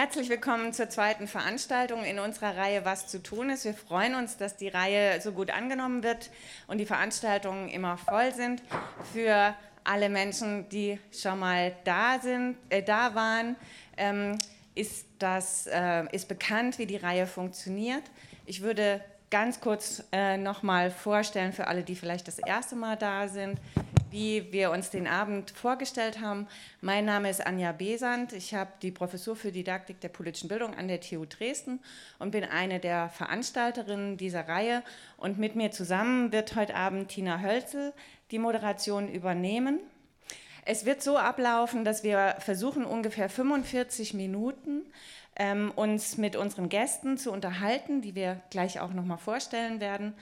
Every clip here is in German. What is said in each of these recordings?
Herzlich willkommen zur zweiten Veranstaltung in unserer Reihe Was zu tun ist. Wir freuen uns, dass die Reihe so gut angenommen wird und die Veranstaltungen immer voll sind. Für alle Menschen, die schon mal da sind, äh, da waren, ähm, ist das äh, ist bekannt, wie die Reihe funktioniert. Ich würde ganz kurz äh, noch mal vorstellen für alle, die vielleicht das erste Mal da sind wie wir uns den Abend vorgestellt haben. Mein Name ist Anja Besand. Ich habe die Professur für Didaktik der politischen Bildung an der TU Dresden und bin eine der Veranstalterinnen dieser Reihe. Und mit mir zusammen wird heute Abend Tina Hölzel die Moderation übernehmen. Es wird so ablaufen, dass wir versuchen, ungefähr 45 Minuten ähm, uns mit unseren Gästen zu unterhalten, die wir gleich auch noch mal vorstellen werden.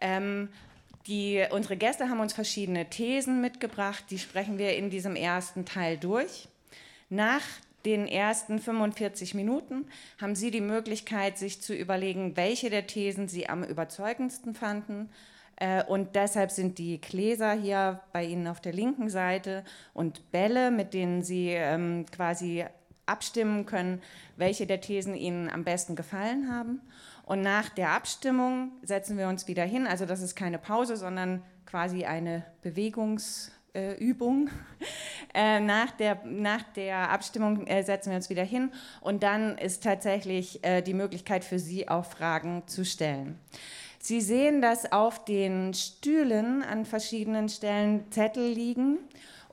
Ähm, die, unsere Gäste haben uns verschiedene Thesen mitgebracht, die sprechen wir in diesem ersten Teil durch. Nach den ersten 45 Minuten haben Sie die Möglichkeit, sich zu überlegen, welche der Thesen Sie am überzeugendsten fanden. Äh, und deshalb sind die Gläser hier bei Ihnen auf der linken Seite und Bälle, mit denen Sie ähm, quasi abstimmen können, welche der Thesen Ihnen am besten gefallen haben. Und nach der Abstimmung setzen wir uns wieder hin. Also das ist keine Pause, sondern quasi eine Bewegungsübung. Äh, nach, der, nach der Abstimmung äh, setzen wir uns wieder hin und dann ist tatsächlich äh, die Möglichkeit für Sie auch Fragen zu stellen. Sie sehen, dass auf den Stühlen an verschiedenen Stellen Zettel liegen.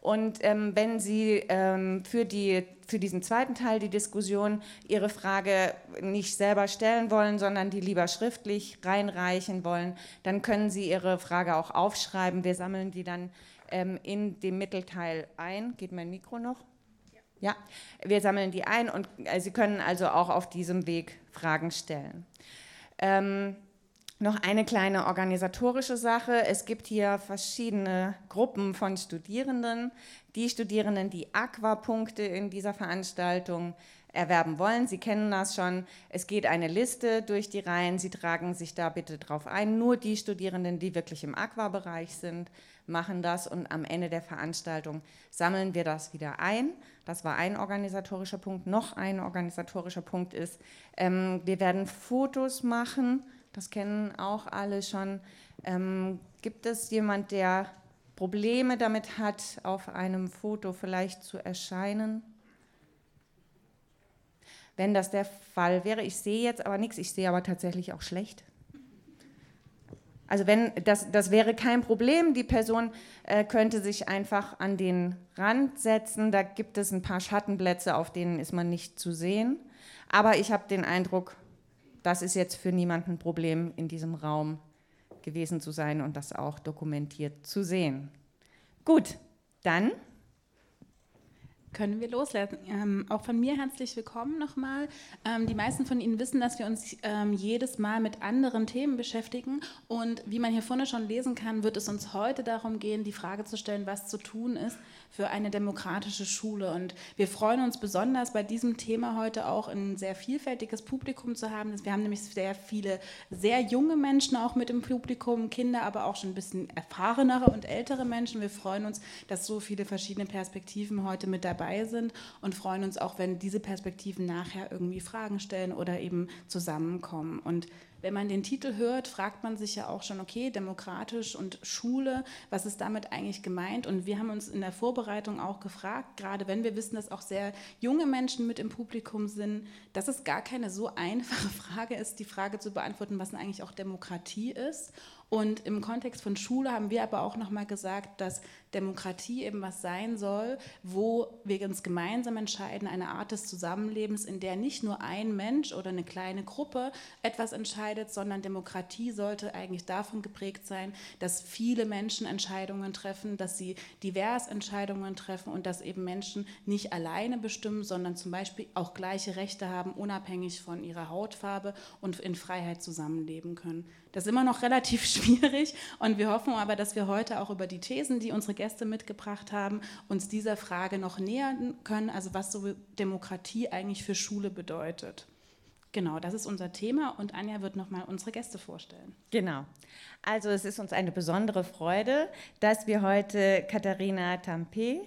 Und ähm, wenn Sie ähm, für die für diesen zweiten Teil die Diskussion Ihre Frage nicht selber stellen wollen, sondern die lieber schriftlich reinreichen wollen, dann können Sie Ihre Frage auch aufschreiben. Wir sammeln die dann ähm, in dem Mittelteil ein. Geht mein Mikro noch? Ja, wir sammeln die ein und äh, Sie können also auch auf diesem Weg Fragen stellen. Ähm, noch eine kleine organisatorische Sache. Es gibt hier verschiedene Gruppen von Studierenden. Die Studierenden, die Aquapunkte in dieser Veranstaltung erwerben wollen, Sie kennen das schon. Es geht eine Liste durch die Reihen. Sie tragen sich da bitte drauf ein. Nur die Studierenden, die wirklich im Aquabereich sind, machen das und am Ende der Veranstaltung sammeln wir das wieder ein. Das war ein organisatorischer Punkt. Noch ein organisatorischer Punkt ist, ähm, wir werden Fotos machen das kennen auch alle schon. Ähm, gibt es jemand, der Probleme damit hat, auf einem Foto vielleicht zu erscheinen? Wenn das der Fall wäre, ich sehe jetzt aber nichts, ich sehe aber tatsächlich auch schlecht. Also wenn das, das wäre kein Problem, die Person äh, könnte sich einfach an den Rand setzen, da gibt es ein paar Schattenplätze, auf denen ist man nicht zu sehen. Aber ich habe den Eindruck, das ist jetzt für niemanden ein Problem, in diesem Raum gewesen zu sein und das auch dokumentiert zu sehen. Gut, dann können wir loslassen. Ähm, auch von mir herzlich willkommen nochmal. Ähm, die meisten von Ihnen wissen, dass wir uns ähm, jedes Mal mit anderen Themen beschäftigen. Und wie man hier vorne schon lesen kann, wird es uns heute darum gehen, die Frage zu stellen, was zu tun ist für eine demokratische Schule. Und wir freuen uns besonders bei diesem Thema heute auch ein sehr vielfältiges Publikum zu haben. Wir haben nämlich sehr viele sehr junge Menschen auch mit im Publikum, Kinder, aber auch schon ein bisschen erfahrenere und ältere Menschen. Wir freuen uns, dass so viele verschiedene Perspektiven heute mit dabei dabei sind und freuen uns auch, wenn diese Perspektiven nachher irgendwie Fragen stellen oder eben zusammenkommen. Und wenn man den Titel hört, fragt man sich ja auch schon, okay, demokratisch und Schule, was ist damit eigentlich gemeint? Und wir haben uns in der Vorbereitung auch gefragt, gerade wenn wir wissen, dass auch sehr junge Menschen mit im Publikum sind, dass es gar keine so einfache Frage ist, die Frage zu beantworten, was denn eigentlich auch Demokratie ist. Und im Kontext von Schule haben wir aber auch nochmal gesagt, dass Demokratie eben was sein soll, wo wir uns gemeinsam entscheiden, eine Art des Zusammenlebens, in der nicht nur ein Mensch oder eine kleine Gruppe etwas entscheidet, sondern Demokratie sollte eigentlich davon geprägt sein, dass viele Menschen Entscheidungen treffen, dass sie divers Entscheidungen treffen und dass eben Menschen nicht alleine bestimmen, sondern zum Beispiel auch gleiche Rechte haben, unabhängig von ihrer Hautfarbe und in Freiheit zusammenleben können. Das ist immer noch relativ schwierig und wir hoffen aber, dass wir heute auch über die Thesen, die unsere Gäste mitgebracht haben, uns dieser Frage noch nähern können, also was so Demokratie eigentlich für Schule bedeutet. Genau, das ist unser Thema und Anja wird nochmal unsere Gäste vorstellen. Genau. Also es ist uns eine besondere Freude, dass wir heute Katharina Tampe,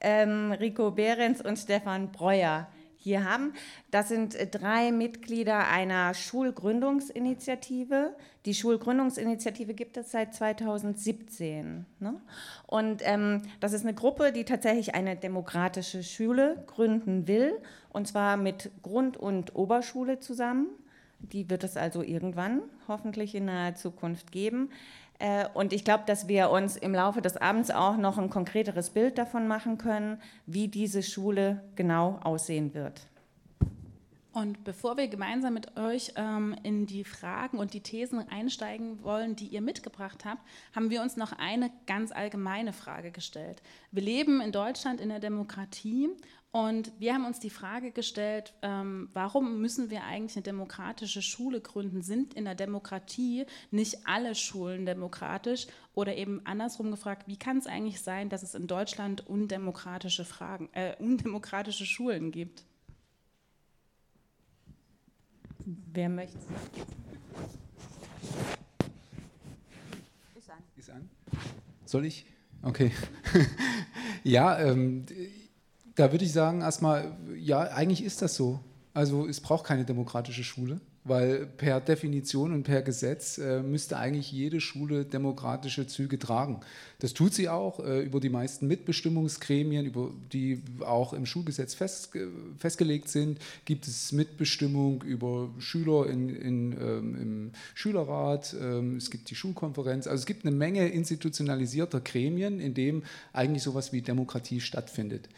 ähm, Rico Behrens und Stefan Breuer hier haben. Das sind äh, drei Mitglieder einer Schulgründungsinitiative. Die Schulgründungsinitiative gibt es seit 2017. Ne? Und ähm, das ist eine Gruppe, die tatsächlich eine demokratische Schule gründen will, und zwar mit Grund- und Oberschule zusammen. Die wird es also irgendwann hoffentlich in naher Zukunft geben. Äh, und ich glaube, dass wir uns im Laufe des Abends auch noch ein konkreteres Bild davon machen können, wie diese Schule genau aussehen wird. Und bevor wir gemeinsam mit euch ähm, in die Fragen und die Thesen einsteigen wollen, die ihr mitgebracht habt, haben wir uns noch eine ganz allgemeine Frage gestellt. Wir leben in Deutschland in der Demokratie und wir haben uns die Frage gestellt, ähm, warum müssen wir eigentlich eine demokratische Schule gründen? Sind in der Demokratie nicht alle Schulen demokratisch? Oder eben andersrum gefragt, wie kann es eigentlich sein, dass es in Deutschland undemokratische, Fragen, äh, undemokratische Schulen gibt? Wer möchte? Ist an. Ist an. Soll ich? Okay. ja, ähm, da würde ich sagen, erstmal, ja, eigentlich ist das so. Also es braucht keine demokratische Schule, weil per Definition und per Gesetz äh, müsste eigentlich jede Schule demokratische Züge tragen. Das tut sie auch äh, über die meisten Mitbestimmungsgremien, über die auch im Schulgesetz fest, festgelegt sind, gibt es Mitbestimmung über Schüler in, in, ähm, im Schülerrat, ähm, es gibt die Schulkonferenz, also es gibt eine Menge institutionalisierter Gremien, in dem eigentlich sowas wie Demokratie stattfindet.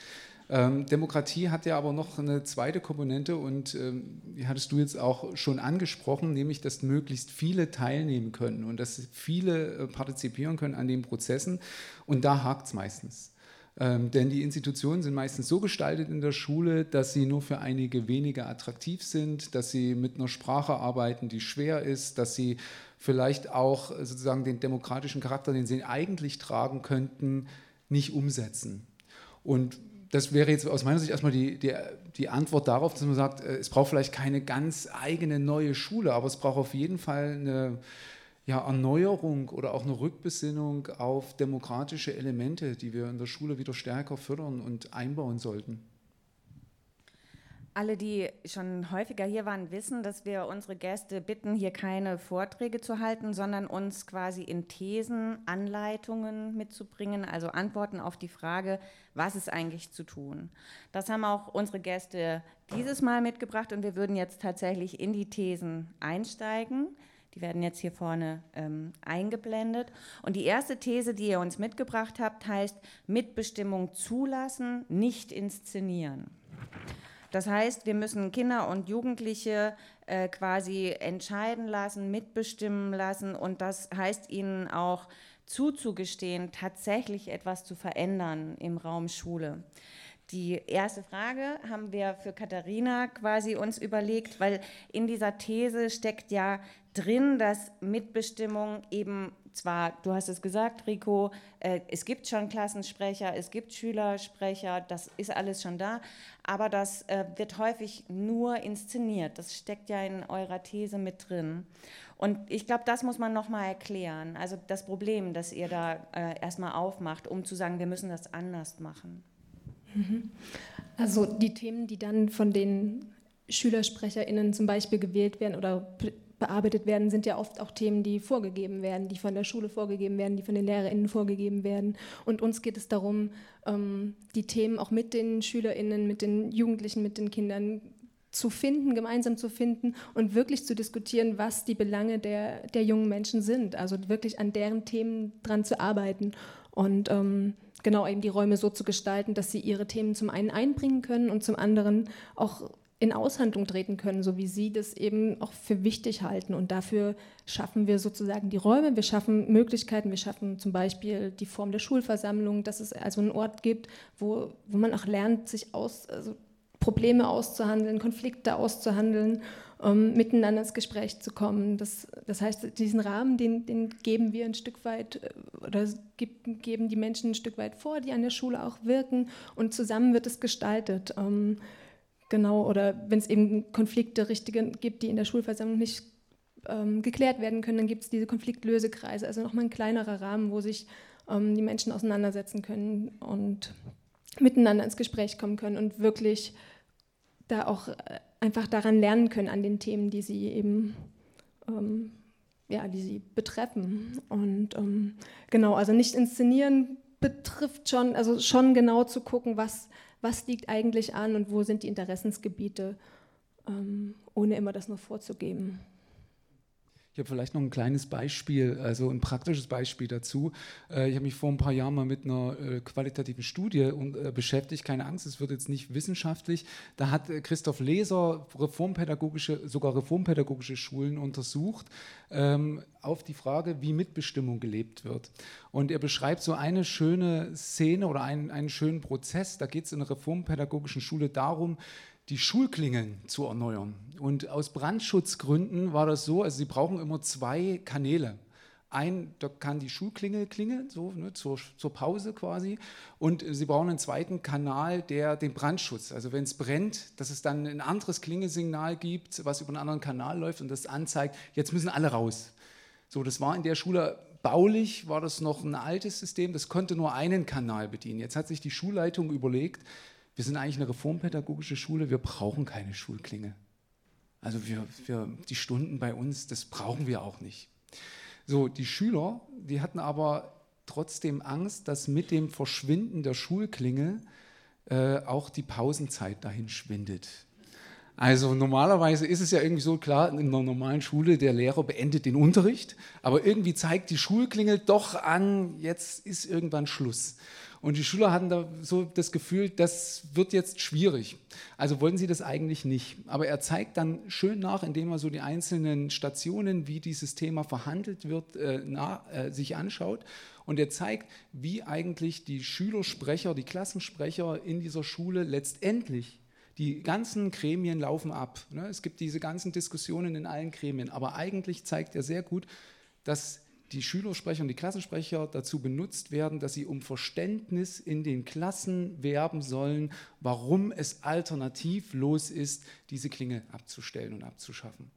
Ähm, Demokratie hat ja aber noch eine zweite Komponente und ähm, die hattest du jetzt auch schon angesprochen, nämlich dass möglichst viele teilnehmen können und dass viele äh, partizipieren können an den Prozessen und da hakt es meistens. Ähm, denn die Institutionen sind meistens so gestaltet in der Schule, dass sie nur für einige wenige attraktiv sind, dass sie mit einer Sprache arbeiten, die schwer ist, dass sie vielleicht auch sozusagen den demokratischen Charakter, den sie eigentlich tragen könnten, nicht umsetzen. Und das wäre jetzt aus meiner Sicht erstmal die, die, die Antwort darauf, dass man sagt, äh, es braucht vielleicht keine ganz eigene neue Schule, aber es braucht auf jeden Fall eine ja, Erneuerung oder auch eine Rückbesinnung auf demokratische Elemente, die wir in der Schule wieder stärker fördern und einbauen sollten. Alle, die schon häufiger hier waren, wissen, dass wir unsere Gäste bitten, hier keine Vorträge zu halten, sondern uns quasi in Thesen, Anleitungen mitzubringen, also Antworten auf die Frage, was ist eigentlich zu tun. Das haben auch unsere Gäste dieses Mal mitgebracht und wir würden jetzt tatsächlich in die Thesen einsteigen. Die werden jetzt hier vorne ähm, eingeblendet. Und die erste These, die ihr uns mitgebracht habt, heißt Mitbestimmung zulassen, nicht inszenieren. Das heißt, wir müssen Kinder und Jugendliche äh, quasi entscheiden lassen, mitbestimmen lassen und das heißt ihnen auch zuzugestehen, tatsächlich etwas zu verändern im Raum Schule. Die erste Frage haben wir für Katharina quasi uns überlegt, weil in dieser These steckt ja drin, dass Mitbestimmung eben zwar, du hast es gesagt, Rico, äh, es gibt schon Klassensprecher, es gibt Schülersprecher, das ist alles schon da, aber das äh, wird häufig nur inszeniert. Das steckt ja in eurer These mit drin. Und ich glaube, das muss man nochmal erklären. Also das Problem, das ihr da äh, erstmal aufmacht, um zu sagen, wir müssen das anders machen. Mhm. Also die Themen, die dann von den SchülersprecherInnen zum Beispiel gewählt werden oder bearbeitet werden, sind ja oft auch Themen, die vorgegeben werden, die von der Schule vorgegeben werden, die von den LehrerInnen vorgegeben werden. Und uns geht es darum, ähm, die Themen auch mit den SchülerInnen, mit den Jugendlichen, mit den Kindern zu finden, gemeinsam zu finden und wirklich zu diskutieren, was die Belange der, der jungen Menschen sind. Also wirklich an deren Themen dran zu arbeiten und ähm, genau eben die Räume so zu gestalten, dass sie ihre Themen zum einen einbringen können und zum anderen auch in Aushandlung treten können, so wie Sie das eben auch für wichtig halten. Und dafür schaffen wir sozusagen die Räume, wir schaffen Möglichkeiten, wir schaffen zum Beispiel die Form der Schulversammlung, dass es also einen Ort gibt, wo, wo man auch lernt, sich aus, also Probleme auszuhandeln, Konflikte auszuhandeln, um miteinander ins Gespräch zu kommen. Das, das heißt, diesen Rahmen, den, den, geben wir ein Stück weit äh, oder geben die Menschen ein Stück weit vor, die an der Schule auch wirken und zusammen wird es gestaltet. Ähm, Genau, oder wenn es eben Konflikte richtige gibt, die in der Schulversammlung nicht ähm, geklärt werden können, dann gibt es diese Konfliktlösekreise, also nochmal ein kleinerer Rahmen, wo sich ähm, die Menschen auseinandersetzen können und miteinander ins Gespräch kommen können und wirklich da auch äh, einfach daran lernen können, an den Themen, die sie eben ähm, ja, die sie betreffen. Und ähm, genau, also nicht inszenieren betrifft schon, also schon genau zu gucken, was, was liegt eigentlich an und wo sind die Interessensgebiete, ähm, ohne immer das nur vorzugeben. Ich habe vielleicht noch ein kleines Beispiel, also ein praktisches Beispiel dazu. Äh, ich habe mich vor ein paar Jahren mal mit einer äh, qualitativen Studie äh, beschäftigt. Keine Angst, es wird jetzt nicht wissenschaftlich. Da hat Christoph Leser reformpädagogische, sogar reformpädagogische Schulen untersucht ähm, auf die Frage, wie Mitbestimmung gelebt wird. Und er beschreibt so eine schöne Szene oder einen, einen schönen Prozess. Da geht es in einer reformpädagogischen Schule darum, die Schulklingeln zu erneuern. Und aus Brandschutzgründen war das so, also sie brauchen immer zwei Kanäle. Ein, da kann die Schulklingel klingeln, so ne, zur, zur Pause quasi. Und sie brauchen einen zweiten Kanal, der den Brandschutz, also wenn es brennt, dass es dann ein anderes Klingelsignal gibt, was über einen anderen Kanal läuft und das anzeigt, jetzt müssen alle raus. So, das war in der Schule baulich, war das noch ein altes System, das konnte nur einen Kanal bedienen. Jetzt hat sich die Schulleitung überlegt, wir sind eigentlich eine reformpädagogische Schule, wir brauchen keine Schulklinge. Also wir, wir, die Stunden bei uns, das brauchen wir auch nicht. So, die Schüler, die hatten aber trotzdem Angst, dass mit dem Verschwinden der Schulklinge äh, auch die Pausenzeit dahin schwindet. Also normalerweise ist es ja irgendwie so klar, in einer normalen Schule, der Lehrer beendet den Unterricht, aber irgendwie zeigt die Schulklingel doch an, jetzt ist irgendwann Schluss. Und die Schüler hatten da so das Gefühl, das wird jetzt schwierig. Also wollen sie das eigentlich nicht. Aber er zeigt dann schön nach, indem er so die einzelnen Stationen, wie dieses Thema verhandelt wird, äh, na, äh, sich anschaut. Und er zeigt, wie eigentlich die Schülersprecher, die Klassensprecher in dieser Schule letztendlich die ganzen Gremien laufen ab. Ne? Es gibt diese ganzen Diskussionen in allen Gremien, aber eigentlich zeigt er sehr gut, dass die Schülersprecher und die Klassensprecher dazu benutzt werden, dass sie um Verständnis in den Klassen werben sollen, warum es alternativlos ist, diese Klinge abzustellen und abzuschaffen.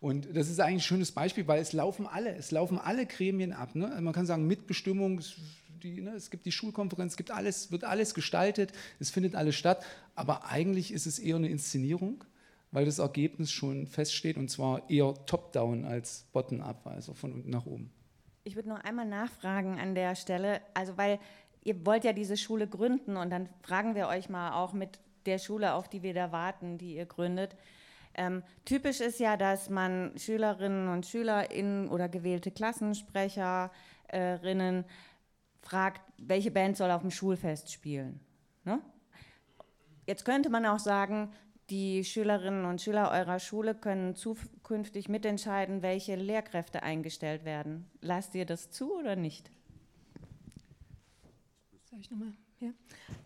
Und das ist eigentlich ein schönes Beispiel, weil es laufen alle, es laufen alle Gremien ab. Ne? Man kann sagen, Mitbestimmung, die, ne, es gibt die Schulkonferenz, es gibt alles, wird alles gestaltet, es findet alles statt, aber eigentlich ist es eher eine Inszenierung, weil das Ergebnis schon feststeht und zwar eher top-down als bottom-up, also von unten nach oben. Ich würde noch einmal nachfragen an der Stelle, also weil ihr wollt ja diese Schule gründen und dann fragen wir euch mal auch mit der Schule, auf die wir da warten, die ihr gründet. Ähm, typisch ist ja, dass man Schülerinnen und SchülerInnen oder gewählte Klassensprecherinnen fragt, welche Band soll auf dem Schulfest spielen. Ne? Jetzt könnte man auch sagen, die Schülerinnen und Schüler eurer Schule können zukünftig mitentscheiden, welche Lehrkräfte eingestellt werden. Lasst ihr das zu oder nicht? Soll ich nochmal? Ja.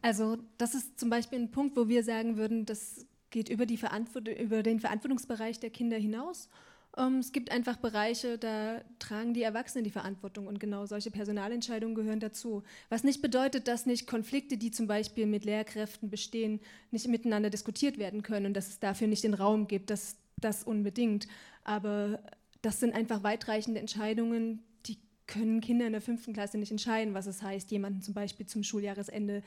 Also das ist zum Beispiel ein Punkt, wo wir sagen würden, das geht über, über den Verantwortungsbereich der Kinder hinaus ähm, es gibt einfach Bereiche, da tragen die Erwachsenen die Verantwortung und genau solche Personalentscheidungen gehören dazu. Was nicht bedeutet, dass nicht Konflikte, die zum Beispiel mit Lehrkräften bestehen, nicht miteinander diskutiert werden können und dass es dafür nicht den Raum gibt, dass das unbedingt. Aber das sind einfach weitreichende Entscheidungen, die können Kinder in der fünften Klasse nicht entscheiden, was es heißt, jemanden zum Beispiel zum Schuljahresende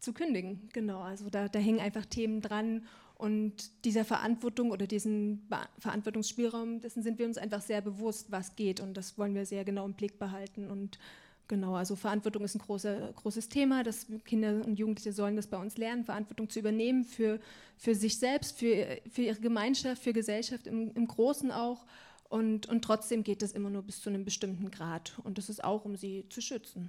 zu kündigen. Genau, also da, da hängen einfach Themen dran und dieser Verantwortung oder diesen Verantwortungsspielraum, dessen sind wir uns einfach sehr bewusst, was geht. Und das wollen wir sehr genau im Blick behalten. Und genau, also Verantwortung ist ein großer, großes Thema. Das Kinder und Jugendliche sollen das bei uns lernen, Verantwortung zu übernehmen für, für sich selbst, für, für ihre Gemeinschaft, für Gesellschaft im, im Großen auch. Und, und trotzdem geht das immer nur bis zu einem bestimmten Grad. Und das ist auch, um sie zu schützen.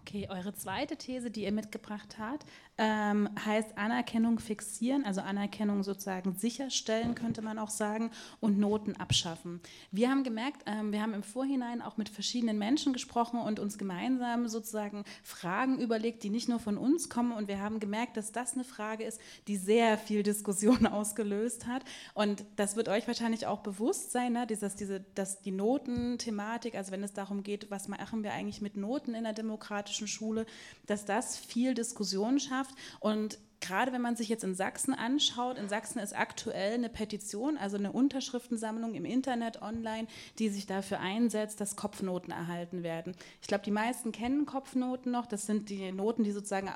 Okay, eure zweite These, die ihr mitgebracht habt, ähm, heißt Anerkennung fixieren, also Anerkennung sozusagen sicherstellen, könnte man auch sagen, und Noten abschaffen. Wir haben gemerkt, ähm, wir haben im Vorhinein auch mit verschiedenen Menschen gesprochen und uns gemeinsam sozusagen Fragen überlegt, die nicht nur von uns kommen. Und wir haben gemerkt, dass das eine Frage ist, die sehr viel Diskussion ausgelöst hat. Und das wird euch wahrscheinlich auch bewusst sein, ne? Dieses, diese, dass die Notenthematik, also wenn es darum geht, was machen wir eigentlich mit Noten in der demokratischen Schule, dass das viel Diskussion schafft. Und gerade wenn man sich jetzt in Sachsen anschaut, in Sachsen ist aktuell eine Petition, also eine Unterschriftensammlung im Internet online, die sich dafür einsetzt, dass Kopfnoten erhalten werden. Ich glaube, die meisten kennen Kopfnoten noch. Das sind die Noten, die sozusagen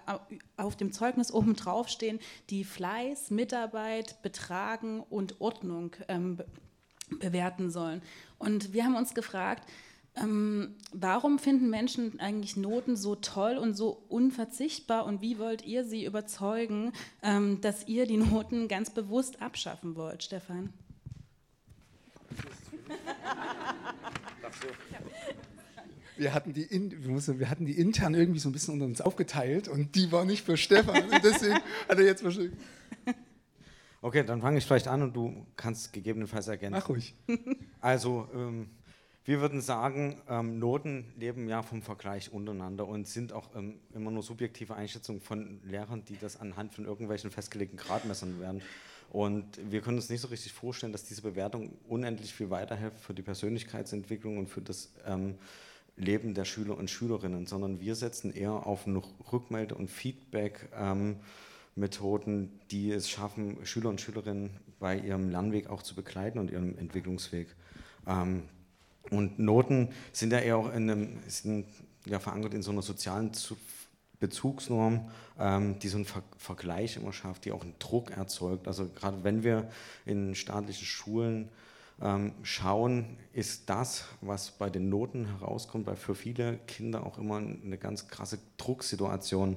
auf dem Zeugnis oben draufstehen, die Fleiß, Mitarbeit, Betragen und Ordnung ähm, bewerten sollen. Und wir haben uns gefragt, ähm, warum finden Menschen eigentlich Noten so toll und so unverzichtbar und wie wollt ihr sie überzeugen, ähm, dass ihr die Noten ganz bewusst abschaffen wollt, Stefan? Wir hatten, die in, wir hatten die intern irgendwie so ein bisschen unter uns aufgeteilt und die war nicht für Stefan. Und deswegen hat er jetzt wahrscheinlich. Okay, dann fange ich vielleicht an und du kannst gegebenenfalls ergänzen. Mach ruhig. Also, ähm, wir würden sagen, ähm, Noten leben ja vom Vergleich untereinander und sind auch ähm, immer nur subjektive Einschätzungen von Lehrern, die das anhand von irgendwelchen festgelegten Gradmessern werden. Und wir können uns nicht so richtig vorstellen, dass diese Bewertung unendlich viel weiterhilft für die Persönlichkeitsentwicklung und für das ähm, Leben der Schüler und Schülerinnen, sondern wir setzen eher auf Rückmelde- und Feedback-Methoden, ähm, die es schaffen, Schüler und Schülerinnen bei ihrem Lernweg auch zu begleiten und ihrem Entwicklungsweg. Und Noten sind ja eher auch in einem, sind ja verankert in so einer sozialen Bezugsnorm, ähm, die so einen Ver Vergleich immer schafft, die auch einen Druck erzeugt. Also gerade wenn wir in staatlichen Schulen ähm, schauen, ist das, was bei den Noten herauskommt, weil für viele Kinder auch immer eine ganz krasse Drucksituation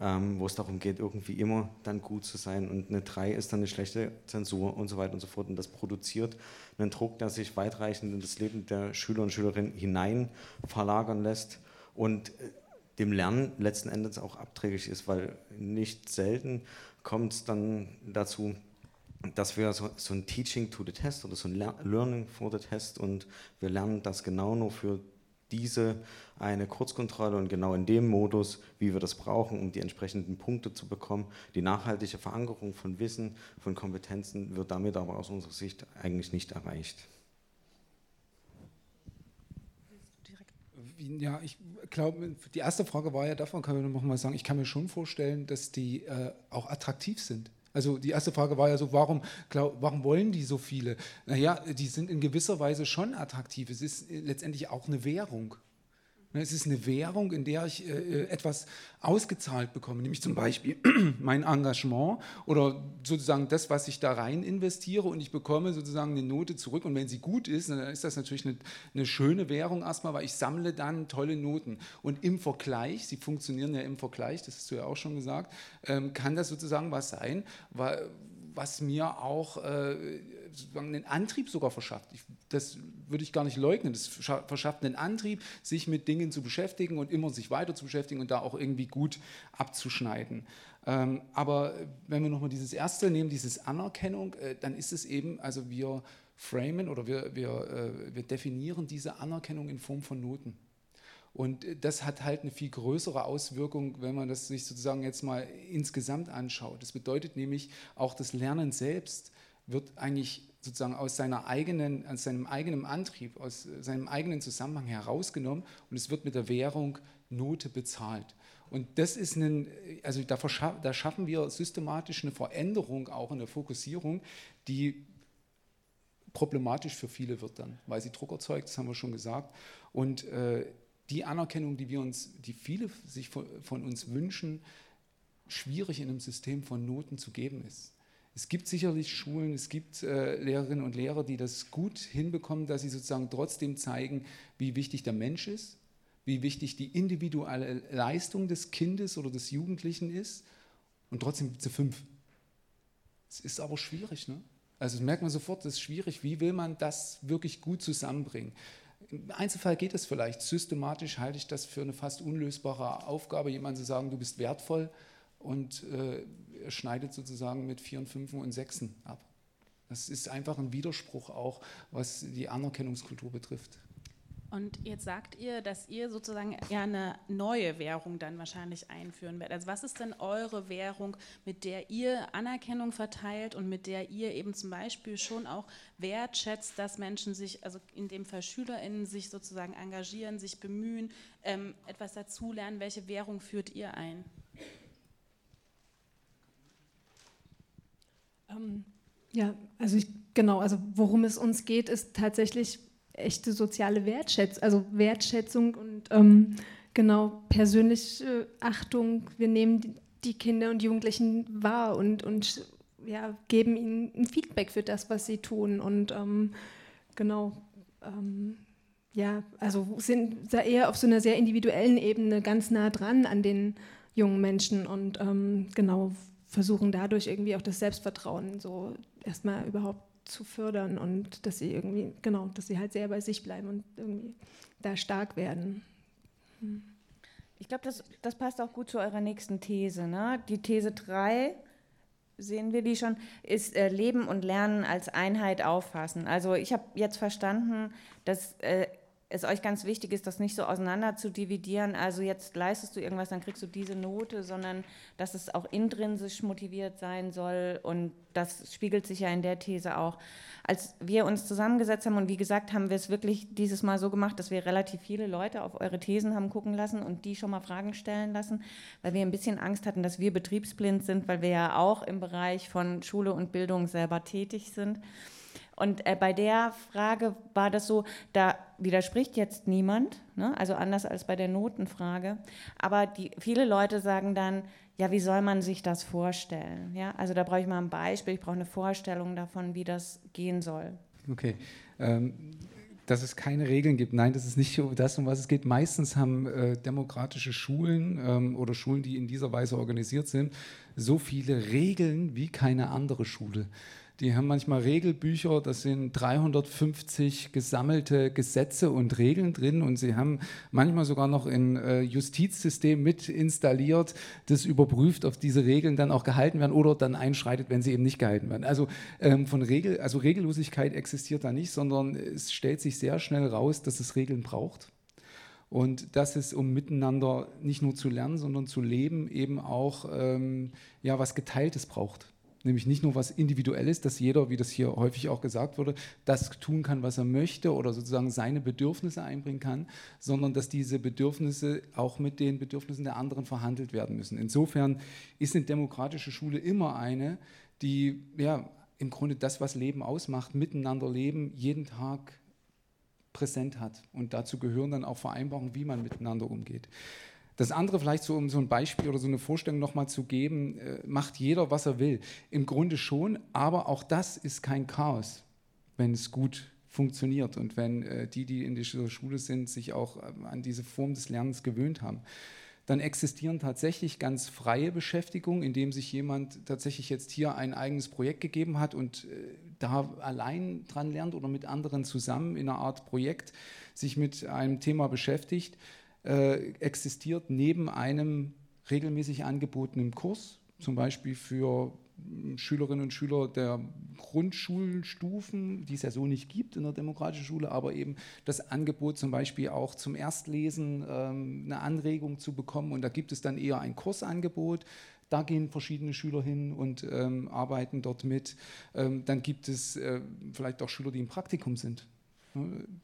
ähm, wo es darum geht, irgendwie immer dann gut zu sein. Und eine 3 ist dann eine schlechte Zensur und so weiter und so fort. Und das produziert einen Druck, der sich weitreichend in das Leben der Schüler und Schülerinnen hinein verlagern lässt und äh, dem Lernen letzten Endes auch abträglich ist, weil nicht selten kommt es dann dazu, dass wir so, so, ein Teaching to the Test oder so ein Learning for the Test und wir lernen das genau nur für diese eine Kurzkontrolle und genau in dem Modus, wie wir das brauchen, um die entsprechenden Punkte zu bekommen. Die nachhaltige Verankerung von Wissen, von Kompetenzen wird damit aber aus unserer Sicht eigentlich nicht erreicht. Ja, ich glaube, die erste Frage war ja, davon kann ich noch mal sagen, ich kann mir schon vorstellen, dass die äh, auch attraktiv sind. Also die erste Frage war ja so, warum, glaub, warum wollen die so viele? Naja, die sind in gewisser Weise schon attraktiv. Es ist letztendlich auch eine Währung. Ne, es ist eine Währung, in der ich äh, äh, etwas ausgezahlt bekomme, nämlich zum Beispiel mein Engagement oder sozusagen das, was ich da rein investiere und ich bekomme sozusagen eine Note zurück. Und wenn sie gut ist, dann ist das natürlich eine, schöne Währung erstmal, weil ich sammle dann tolle Noten. Und im Vergleich, sie funktionieren ja im Vergleich, das hast du ja auch schon gesagt, ähm, kann das sozusagen was sein, was mir auch äh, einen Antrieb sogar verschafft. Ich, das würde ich gar nicht leugnen. Das verschafft einen Antrieb, sich mit Dingen zu beschäftigen und immer sich weiter zu beschäftigen und da auch irgendwie gut abzuschneiden. Ähm, aber wenn wir nochmal dieses erste nehmen, dieses Anerkennung, äh, dann ist es eben, also wir framen oder wir, wir, äh, wir definieren diese Anerkennung in Form von Noten. Und äh, das hat halt eine viel größere Auswirkung, wenn man das sich sozusagen jetzt mal insgesamt anschaut. Das bedeutet nämlich auch das Lernen selbst wird eigentlich sozusagen aus, seiner eigenen, aus seinem eigenen Antrieb, aus seinem eigenen Zusammenhang herausgenommen und es wird mit der Währung Note bezahlt. Und das ist ein, also da, da schaffen wir systematisch eine Veränderung auch in der Fokussierung, die problematisch für viele wird dann, weil sie Druck erzeugt, das haben wir schon gesagt. Und äh, die Anerkennung, die wir uns, die viele sich von, von uns wünschen, schwierig in einem System von Noten zu geben ist. Es gibt sicherlich Schulen, es gibt äh, Lehrerinnen und Lehrer, die das gut hinbekommen, dass sie sozusagen trotzdem zeigen, wie wichtig der Mensch ist, wie wichtig die individuelle Leistung des Kindes oder des Jugendlichen ist und trotzdem gibt es fünf. Es ist aber schwierig, ne? Also merkt man sofort, das ist schwierig. Wie will man das wirklich gut zusammenbringen? Im Einzelfall geht es vielleicht. Systematisch halte ich das für eine fast unlösbare Aufgabe, jemandem zu sagen, du bist wertvoll und äh, schneidet sozusagen mit Vieren, Fünfen und Sechsen ab. Das ist einfach ein Widerspruch auch, was die Anerkennungskultur betrifft. Und jetzt sagt ihr, dass ihr sozusagen ja eine neue Währung dann wahrscheinlich einführen werdet. Also was ist denn eure Währung, mit der ihr Anerkennung verteilt und mit der ihr eben zum Beispiel schon auch wertschätzt, dass Menschen sich, also in dem Fall SchülerInnen, sich sozusagen engagieren, sich bemühen, ähm, etwas dazulernen? Welche Währung führt ihr ein? Ähm, ja, also ich, genau, also worum es uns geht, ist tatsächlich echte soziale Wertschätzung, also Wertschätzung und ähm, genau persönliche Achtung. Wir nehmen die, Kinder und Jugendlichen wahr und, und ja, geben ihnen ein Feedback für das, was sie tun. Und ähm, genau, ähm, ja, also sind da eher auf so einer sehr individuellen Ebene ganz nah dran an den jungen Menschen und ähm, genau versuchen dadurch irgendwie auch das Selbstvertrauen so erstmal überhaupt zu fördern und dass sie irgendwie, genau, dass sie halt sehr bei sich bleiben und irgendwie da stark werden. Hm. Ich glaube, das, das passt auch gut zu eurer nächsten These. Ne? Die These 3, sehen wir die schon, ist äh, Leben und Lernen als Einheit auffassen. Also ich habe jetzt verstanden, dass äh, es euch ganz wichtig ist, das nicht so auseinander zu dividieren. Also jetzt leistest du irgendwas, dann kriegst du diese Note, sondern dass es auch intrinsisch motiviert sein soll. Und das spiegelt sich ja in der These auch. Als wir uns zusammengesetzt haben und wie gesagt, haben wir es wirklich dieses Mal so gemacht, dass wir relativ viele Leute auf eure Thesen haben gucken lassen und die schon mal Fragen stellen lassen, weil wir ein bisschen Angst hatten, dass wir betriebsblind sind, weil wir ja auch im Bereich von Schule und Bildung selber tätig sind. Und äh, bei der Frage war das so, da widerspricht jetzt niemand, ne? also anders als bei der Notenfrage. Aber die, viele Leute sagen dann, ja, wie soll man sich das vorstellen? Ja? Also da brauche ich mal ein Beispiel, ich brauche eine Vorstellung davon, wie das gehen soll. Okay. Ähm, dass es keine Regeln gibt. Nein, das ist nicht das, um was es geht. Meistens haben äh, demokratische Schulen ähm, oder Schulen, die in dieser Weise organisiert sind, so viele Regeln wie keine andere Schule. Die haben manchmal Regelbücher, das sind 350 gesammelte Gesetze und Regeln drin und sie haben manchmal sogar noch ein äh, Justizsystem mit installiert, das überprüft, ob diese Regeln dann auch gehalten werden oder dann einschreitet, wenn sie eben nicht gehalten werden. Also ähm, von Regel, also Regellosigkeit existiert da nicht, sondern es stellt sich sehr schnell raus, dass es Regeln braucht. Und dass es, um miteinander nicht nur zu lernen, sondern zu leben, eben auch ähm, ja, was Geteiltes braucht nämlich nicht nur was Individuelles, dass jeder, wie das hier häufig auch gesagt wurde, das tun kann, was er möchte oder sozusagen seine Bedürfnisse einbringen kann, sondern dass diese Bedürfnisse auch mit den Bedürfnissen der anderen verhandelt werden müssen. Insofern ist eine demokratische Schule immer eine, die ja im Grunde das, was Leben ausmacht, miteinander leben, jeden Tag präsent hat. Und dazu gehören dann auch Vereinbarungen, wie man miteinander umgeht. Das andere vielleicht so, um so ein Beispiel oder so eine Vorstellung nochmal zu geben, äh, macht jeder, was er will. Im Grunde schon, aber auch das ist kein Chaos, wenn es gut funktioniert und wenn äh, die, die in der Schule sind, sich auch äh, an diese Form des Lernens gewöhnt haben. Dann existieren tatsächlich ganz freie Beschäftigungen, indem sich jemand tatsächlich jetzt hier ein eigenes Projekt gegeben hat und äh, da allein dran lernt oder mit anderen zusammen in einer Art Projekt sich mit einem Thema beschäftigt äh, existiert neben einem regelmäßig angebotenen Kurs, zum Beispiel für hm, Schülerinnen und Schüler der Grundschulstufen, die es ja so nicht gibt in der demokratischen Schule, aber eben das Angebot zum Beispiel auch zum Erstlesen ähm, eine Anregung zu bekommen. Und da gibt es dann eher ein Kursangebot. Da gehen verschiedene Schüler hin und ähm, arbeiten dort mit. Ähm, dann gibt es äh, vielleicht auch Schüler, die im Praktikum sind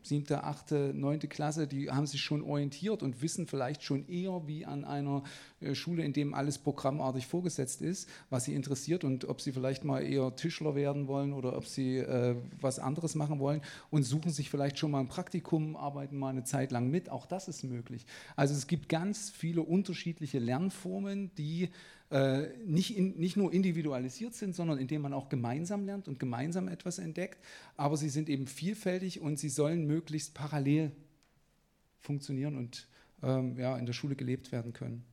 siebte, achte, neunte Klasse, die haben sich schon orientiert und wissen vielleicht schon eher wie an einer äh, Schule, in dem alles programmartig vorgesetzt ist, was sie interessiert und ob sie vielleicht mal eher Tischler werden wollen oder ob sie äh, was anderes machen wollen und suchen sich vielleicht schon mal ein Praktikum, arbeiten mal eine Zeit lang mit. Auch das ist möglich. Also es gibt ganz viele unterschiedliche Lernformen, die nicht, in, nicht nur individualisiert sind, sondern indem man auch gemeinsam lernt und gemeinsam etwas entdeckt. Aber sie sind eben vielfältig und sie sollen möglichst parallel funktionieren und ähm, ja, in der Schule gelebt werden können.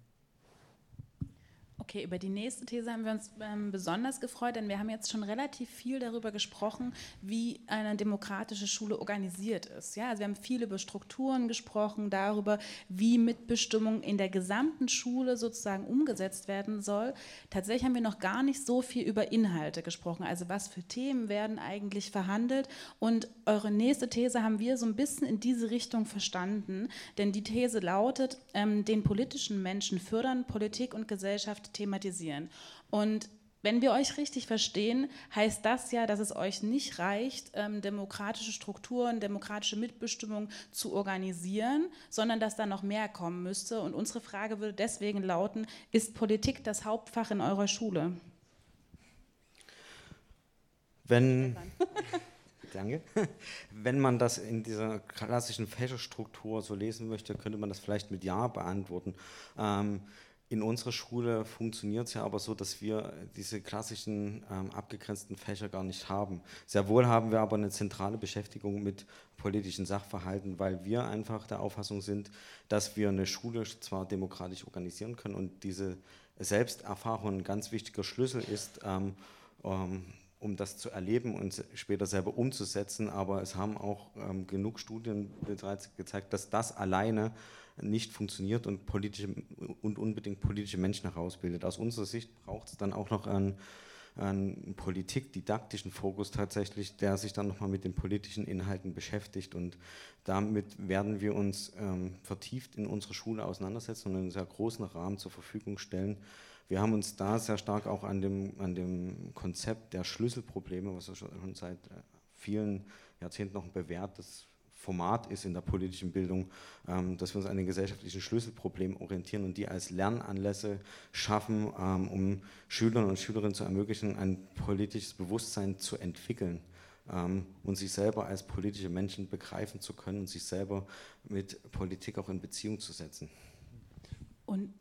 Okay, über die nächste These haben wir uns ähm, besonders gefreut, denn wir haben jetzt schon relativ viel darüber gesprochen, wie eine demokratische Schule organisiert ist. Ja, also wir haben viel über Strukturen gesprochen, darüber, wie Mitbestimmung in der gesamten Schule sozusagen umgesetzt werden soll. Tatsächlich haben wir noch gar nicht so viel über Inhalte gesprochen, also was für Themen werden eigentlich verhandelt. Und eure nächste These haben wir so ein bisschen in diese Richtung verstanden, denn die These lautet, ähm, den politischen Menschen fördern Politik und Gesellschaft thematisieren. Und wenn wir euch richtig verstehen, heißt das ja, dass es euch nicht reicht, ähm, demokratische Strukturen, demokratische Mitbestimmung zu organisieren, sondern dass da noch mehr kommen müsste. Und unsere Frage würde deswegen lauten, ist Politik das Hauptfach in eurer Schule? Wenn, danke. Wenn man das in dieser klassischen Fächerstruktur so lesen möchte, könnte man das vielleicht mit Ja beantworten. Ähm, in unserer Schule funktioniert es ja aber so, dass wir diese klassischen ähm, abgegrenzten Fächer gar nicht haben. Sehr wohl haben wir aber eine zentrale Beschäftigung mit politischen Sachverhalten, weil wir einfach der Auffassung sind, dass wir eine Schule zwar demokratisch organisieren können und diese Selbsterfahrung ein ganz wichtiger Schlüssel ist, ähm, ähm, um das zu erleben und später selber umzusetzen. Aber es haben auch ähm, genug Studien bereits gezeigt, dass das alleine nicht funktioniert und, politische, und unbedingt politische Menschen herausbildet. Aus unserer Sicht braucht es dann auch noch einen, einen politikdidaktischen Fokus tatsächlich, der sich dann nochmal mit den politischen Inhalten beschäftigt. Und damit werden wir uns ähm, vertieft in unserer Schule auseinandersetzen und einen sehr großen Rahmen zur Verfügung stellen. Wir haben uns da sehr stark auch an dem, an dem Konzept der Schlüsselprobleme, was ja schon seit äh, vielen Jahrzehnten noch ein bewährtes Format ist in der politischen Bildung, ähm, dass wir uns an den gesellschaftlichen Schlüsselproblemen orientieren und die als Lernanlässe schaffen, ähm, um Schülern und Schülerinnen zu ermöglichen, ein politisches Bewusstsein zu entwickeln ähm, und sich selber als politische Menschen begreifen zu können und sich selber mit Politik auch in Beziehung zu setzen. Und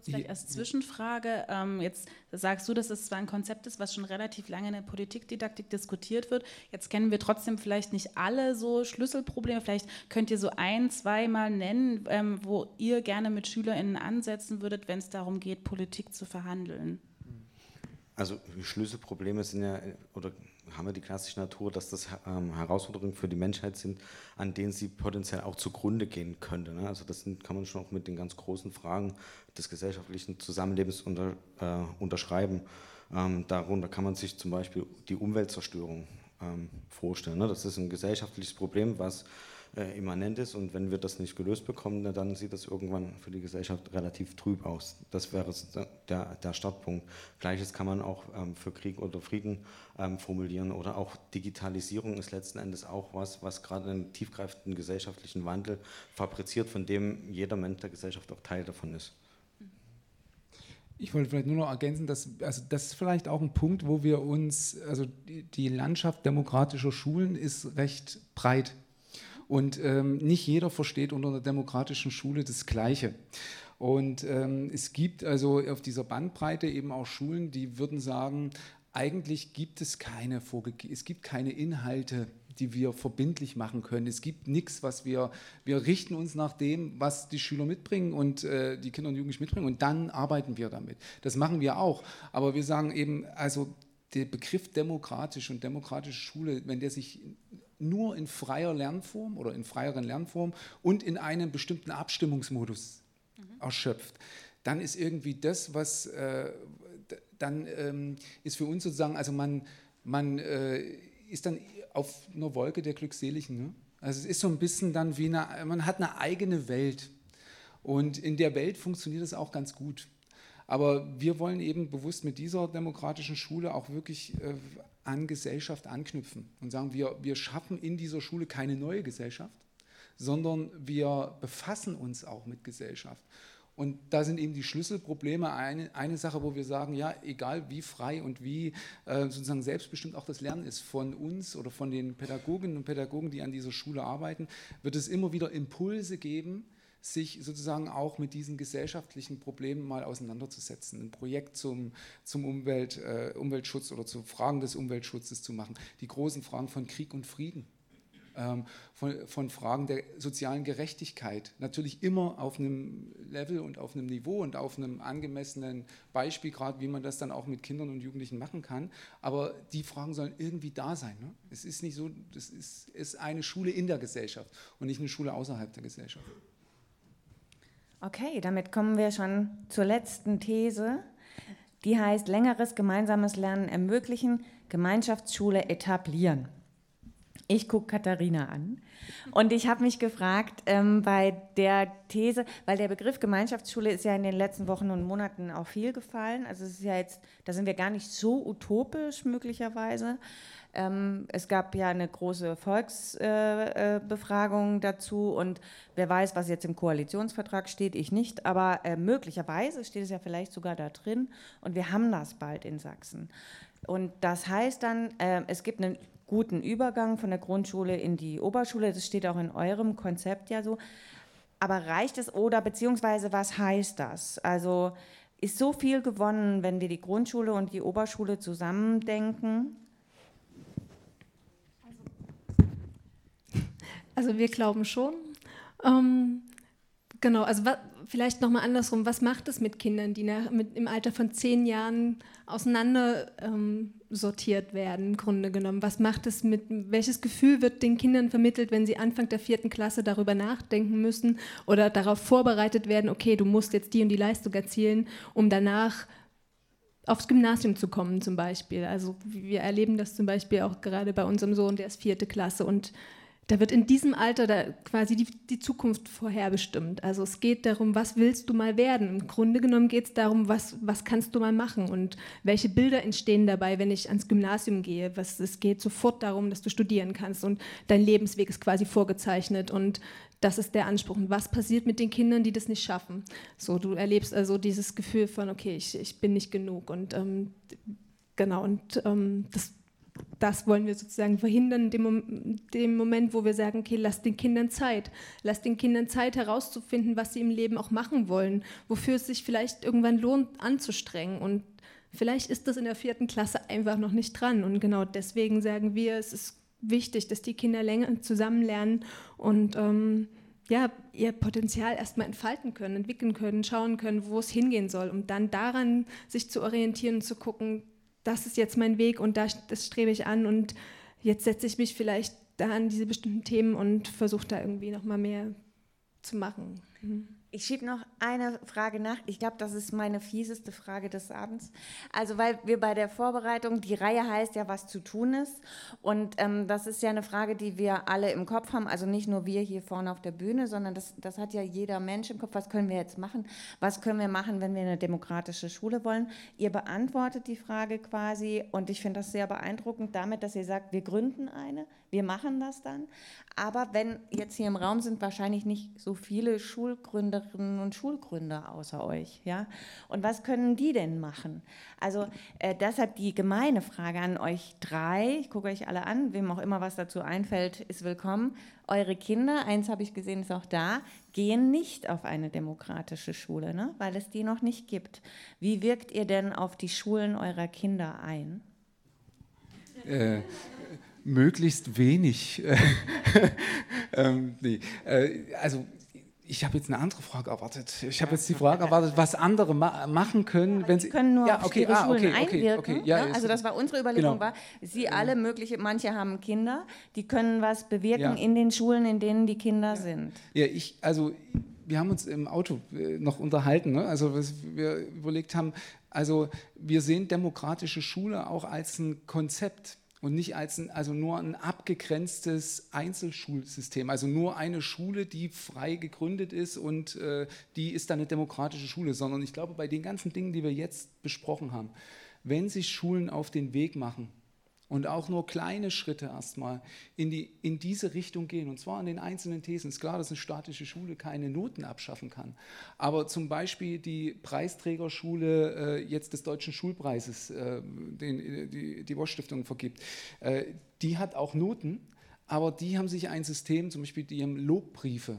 kurz vielleicht als Zwischenfrage. Ähm, jetzt sagst du, dass es zwar ein Konzept ist, was schon relativ lange in der Politikdidaktik diskutiert wird. Jetzt kennen wir trotzdem vielleicht nicht alle so Schlüsselprobleme. Vielleicht könnt ihr so ein, zwei Mal nennen, ähm, wo ihr gerne mit SchülerInnen ansetzen würdet, wenn es darum geht, Politik zu verhandeln. Also Schlüsselprobleme sind ja, oder haben wir die klassische Natur, dass das ähm, Herausforderungen für die Menschheit sind, an denen sie potenziell auch zugrunde gehen könnte. Ne? Also das sind, kann man schon auch mit den ganz großen Fragen des gesellschaftlichen Zusammenlebens unter, äh, unterschreiben. Ähm, darunter kann man sich zum Beispiel die Umweltzerstörung ähm, vorstellen. Ne? Das ist ein gesellschaftliches Problem, was äh, immanent ist und wenn wir das nicht gelöst bekommen, dann sieht das irgendwann für die Gesellschaft relativ trüb aus. Das wäre der, der Startpunkt. Gleiches kann man auch ähm, für Krieg oder Frieden ähm, formulieren oder auch Digitalisierung ist letzten Endes auch was, was gerade einen tiefgreifenden gesellschaftlichen Wandel fabriziert, von dem jeder Mensch der Gesellschaft auch Teil davon ist. Ich wollte vielleicht nur noch ergänzen, dass also das ist vielleicht auch ein Punkt, wo wir uns, also die Landschaft demokratischer Schulen ist recht breit. Und ähm, nicht jeder versteht unter einer demokratischen Schule das Gleiche. Und ähm, es gibt also auf dieser Bandbreite eben auch Schulen, die würden sagen, eigentlich gibt es keine es gibt keine Inhalte, die wir verbindlich machen können. Es gibt nichts, was wir, wir richten uns nach dem, was die Schüler mitbringen und äh, die Kinder und Jugendlichen mitbringen und dann arbeiten wir damit. Das machen wir auch. Aber wir sagen eben, also der Begriff demokratisch und demokratische Schule, wenn der sich nur in freier Lernform oder in freieren Lernform und in einem bestimmten Abstimmungsmodus mhm. erschöpft, dann ist irgendwie das, was äh, dann ähm, ist für uns sozusagen, also man, man äh, ist dann auf einer Wolke der Glückseligen. Ne? Also es ist so ein bisschen dann wie eine, man hat eine eigene Welt und in der Welt funktioniert es auch ganz gut. Aber wir wollen eben bewusst mit dieser demokratischen Schule auch wirklich äh, an Gesellschaft anknüpfen und sagen, wir, wir schaffen in dieser Schule keine neue Gesellschaft, sondern wir befassen uns auch mit Gesellschaft. Und da sind eben die Schlüsselprobleme eine, eine Sache, wo wir sagen, ja, egal wie frei und wie äh, sozusagen selbstbestimmt auch das Lernen ist von uns oder von den Pädagoginnen und Pädagogen, die an dieser Schule arbeiten, wird es immer wieder Impulse geben, sich sozusagen auch mit diesen gesellschaftlichen Problemen mal auseinanderzusetzen, ein Projekt zum, zum Umwelt, äh, Umweltschutz oder zu Fragen des Umweltschutzes zu machen, die großen Fragen von Krieg und Frieden, ähm, von, von, Fragen der sozialen Gerechtigkeit, natürlich immer auf einem Level und auf einem Niveau und auf einem angemessenen Beispiel, gerade wie man das dann auch mit Kindern und Jugendlichen machen kann, aber die Fragen sollen irgendwie da sein. Ne? Es ist nicht so, das ist, ist eine Schule in der Gesellschaft und nicht eine Schule außerhalb der Gesellschaft. Okay, damit kommen wir schon zur letzten These. Die heißt längeres gemeinsames Lernen ermöglichen, Gemeinschaftsschule etablieren. Ich gucke Katharina an und ich habe mich gefragt ähm, bei der These, weil der Begriff Gemeinschaftsschule ist ja in den letzten Wochen und Monaten auch viel gefallen. Also es ist ja jetzt, da sind wir gar nicht so utopisch möglicherweise. Ähm, es gab ja eine große Volksbefragung äh, dazu und wer weiß, was jetzt im Koalitionsvertrag steht, ich nicht, aber äh, möglicherweise steht es ja vielleicht sogar da drin und wir haben das bald in Sachsen. Und das heißt dann, äh, es gibt einen guten Übergang von der Grundschule in die Oberschule. Das steht auch in eurem Konzept ja so. Aber reicht es oder beziehungsweise was heißt das? Also ist so viel gewonnen, wenn wir die Grundschule und die Oberschule zusammendenken? Also wir glauben schon. Ähm, genau, also vielleicht nochmal andersrum, was macht es mit Kindern, die nach, mit, im Alter von zehn Jahren auseinander ähm, sortiert werden, im Grunde genommen? Was macht es mit, welches Gefühl wird den Kindern vermittelt, wenn sie Anfang der vierten Klasse darüber nachdenken müssen oder darauf vorbereitet werden, okay, du musst jetzt die und die Leistung erzielen, um danach aufs Gymnasium zu kommen zum Beispiel. Also wir erleben das zum Beispiel auch gerade bei unserem Sohn, der ist vierte Klasse und da wird in diesem Alter da quasi die, die, Zukunft vorherbestimmt. Also es geht darum, was willst du mal werden? Im Grunde genommen geht es darum, was, was kannst du mal machen und welche Bilder entstehen dabei, wenn ich ans Gymnasium gehe. Was, es geht sofort darum, dass du studieren kannst und dein Lebensweg ist quasi vorgezeichnet und das ist der Anspruch. Und was passiert mit den Kindern, die das nicht schaffen? So, du erlebst also dieses Gefühl von, okay, ich, ich bin nicht genug und ähm, genau, und ähm, das das wollen wir sozusagen verhindern, dem, dem Moment, wo wir sagen, okay, lass den Kindern Zeit. Lass den Kindern Zeit herauszufinden, was sie im Leben auch machen wollen, wofür es sich vielleicht irgendwann lohnt, anzustrengen. Und vielleicht ist das in der vierten Klasse einfach noch nicht dran. Und genau deswegen sagen wir, es ist wichtig, dass die Kinder länger zusammen lernen und ähm, ja, ihr Potenzial erstmal entfalten können, entwickeln können, schauen können, wo es hingehen soll, um dann daran sich zu orientieren und zu gucken, das ist jetzt mein Weg und das, das strebe ich an und jetzt setze ich mich vielleicht da an diese bestimmten Themen und versuche da irgendwie nochmal mehr zu machen. Mhm. Ich schiebe noch eine Frage nach. Ich glaube, das ist meine fieseste Frage des Abends. Also, weil wir bei der Vorbereitung, die Reihe heißt ja, was zu tun ist. Und ähm, das ist ja eine Frage, die wir alle im Kopf haben. Also nicht nur wir hier vorne auf der Bühne, sondern das, das hat ja jeder Mensch im Kopf. Was können wir jetzt machen? Was können wir machen, wenn wir eine demokratische Schule wollen? Ihr beantwortet die Frage quasi. Und ich finde das sehr beeindruckend damit, dass ihr sagt, wir gründen eine. Wir machen das dann. Aber wenn jetzt hier im Raum sind wahrscheinlich nicht so viele Schulgründerinnen und Schulgründer außer euch, ja. Und was können die denn machen? Also äh, deshalb die gemeine Frage an euch drei. Ich gucke euch alle an, wem auch immer was dazu einfällt, ist willkommen. Eure Kinder, eins habe ich gesehen, ist auch da, gehen nicht auf eine demokratische Schule, ne? weil es die noch nicht gibt. Wie wirkt ihr denn auf die Schulen eurer Kinder ein? Äh, möglichst wenig. ähm, nee. äh, also ich habe jetzt eine andere Frage erwartet. Ich habe jetzt die Frage erwartet, was andere ma machen können, ja, wenn sie können nur ja, okay, ah, Schulen okay, einwirken. Okay, ja, ne? also das war unsere Überlegung, genau. war, sie alle mögliche, manche haben Kinder, die können was bewirken in den Schulen, in denen die Kinder sind. Ja, ich also wir haben uns im Auto äh, noch unterhalten, ne? also was wir überlegt haben, also wir sehen demokratische Schule auch als ein Konzept und nicht als ein, also nur ein abgegrenztes Einzelschulsystem, also nur eine Schule, die frei gegründet ist und äh, die ist dann eine demokratische Schule, sondern ich glaube, bei den ganzen Dingen, die wir jetzt besprochen haben, wenn sich Schulen auf den Weg machen, und auch nur kleine Schritte erstmal in, die, in diese Richtung gehen. Und zwar an den einzelnen Thesen. Es ist klar, dass eine staatliche Schule keine Noten abschaffen kann. Aber zum Beispiel die Preisträgerschule äh, jetzt des Deutschen Schulpreises, äh, den die, die Bosch-Stiftung vergibt, äh, die hat auch Noten. Aber die haben sich ein System, zum Beispiel die haben Lobbriefe.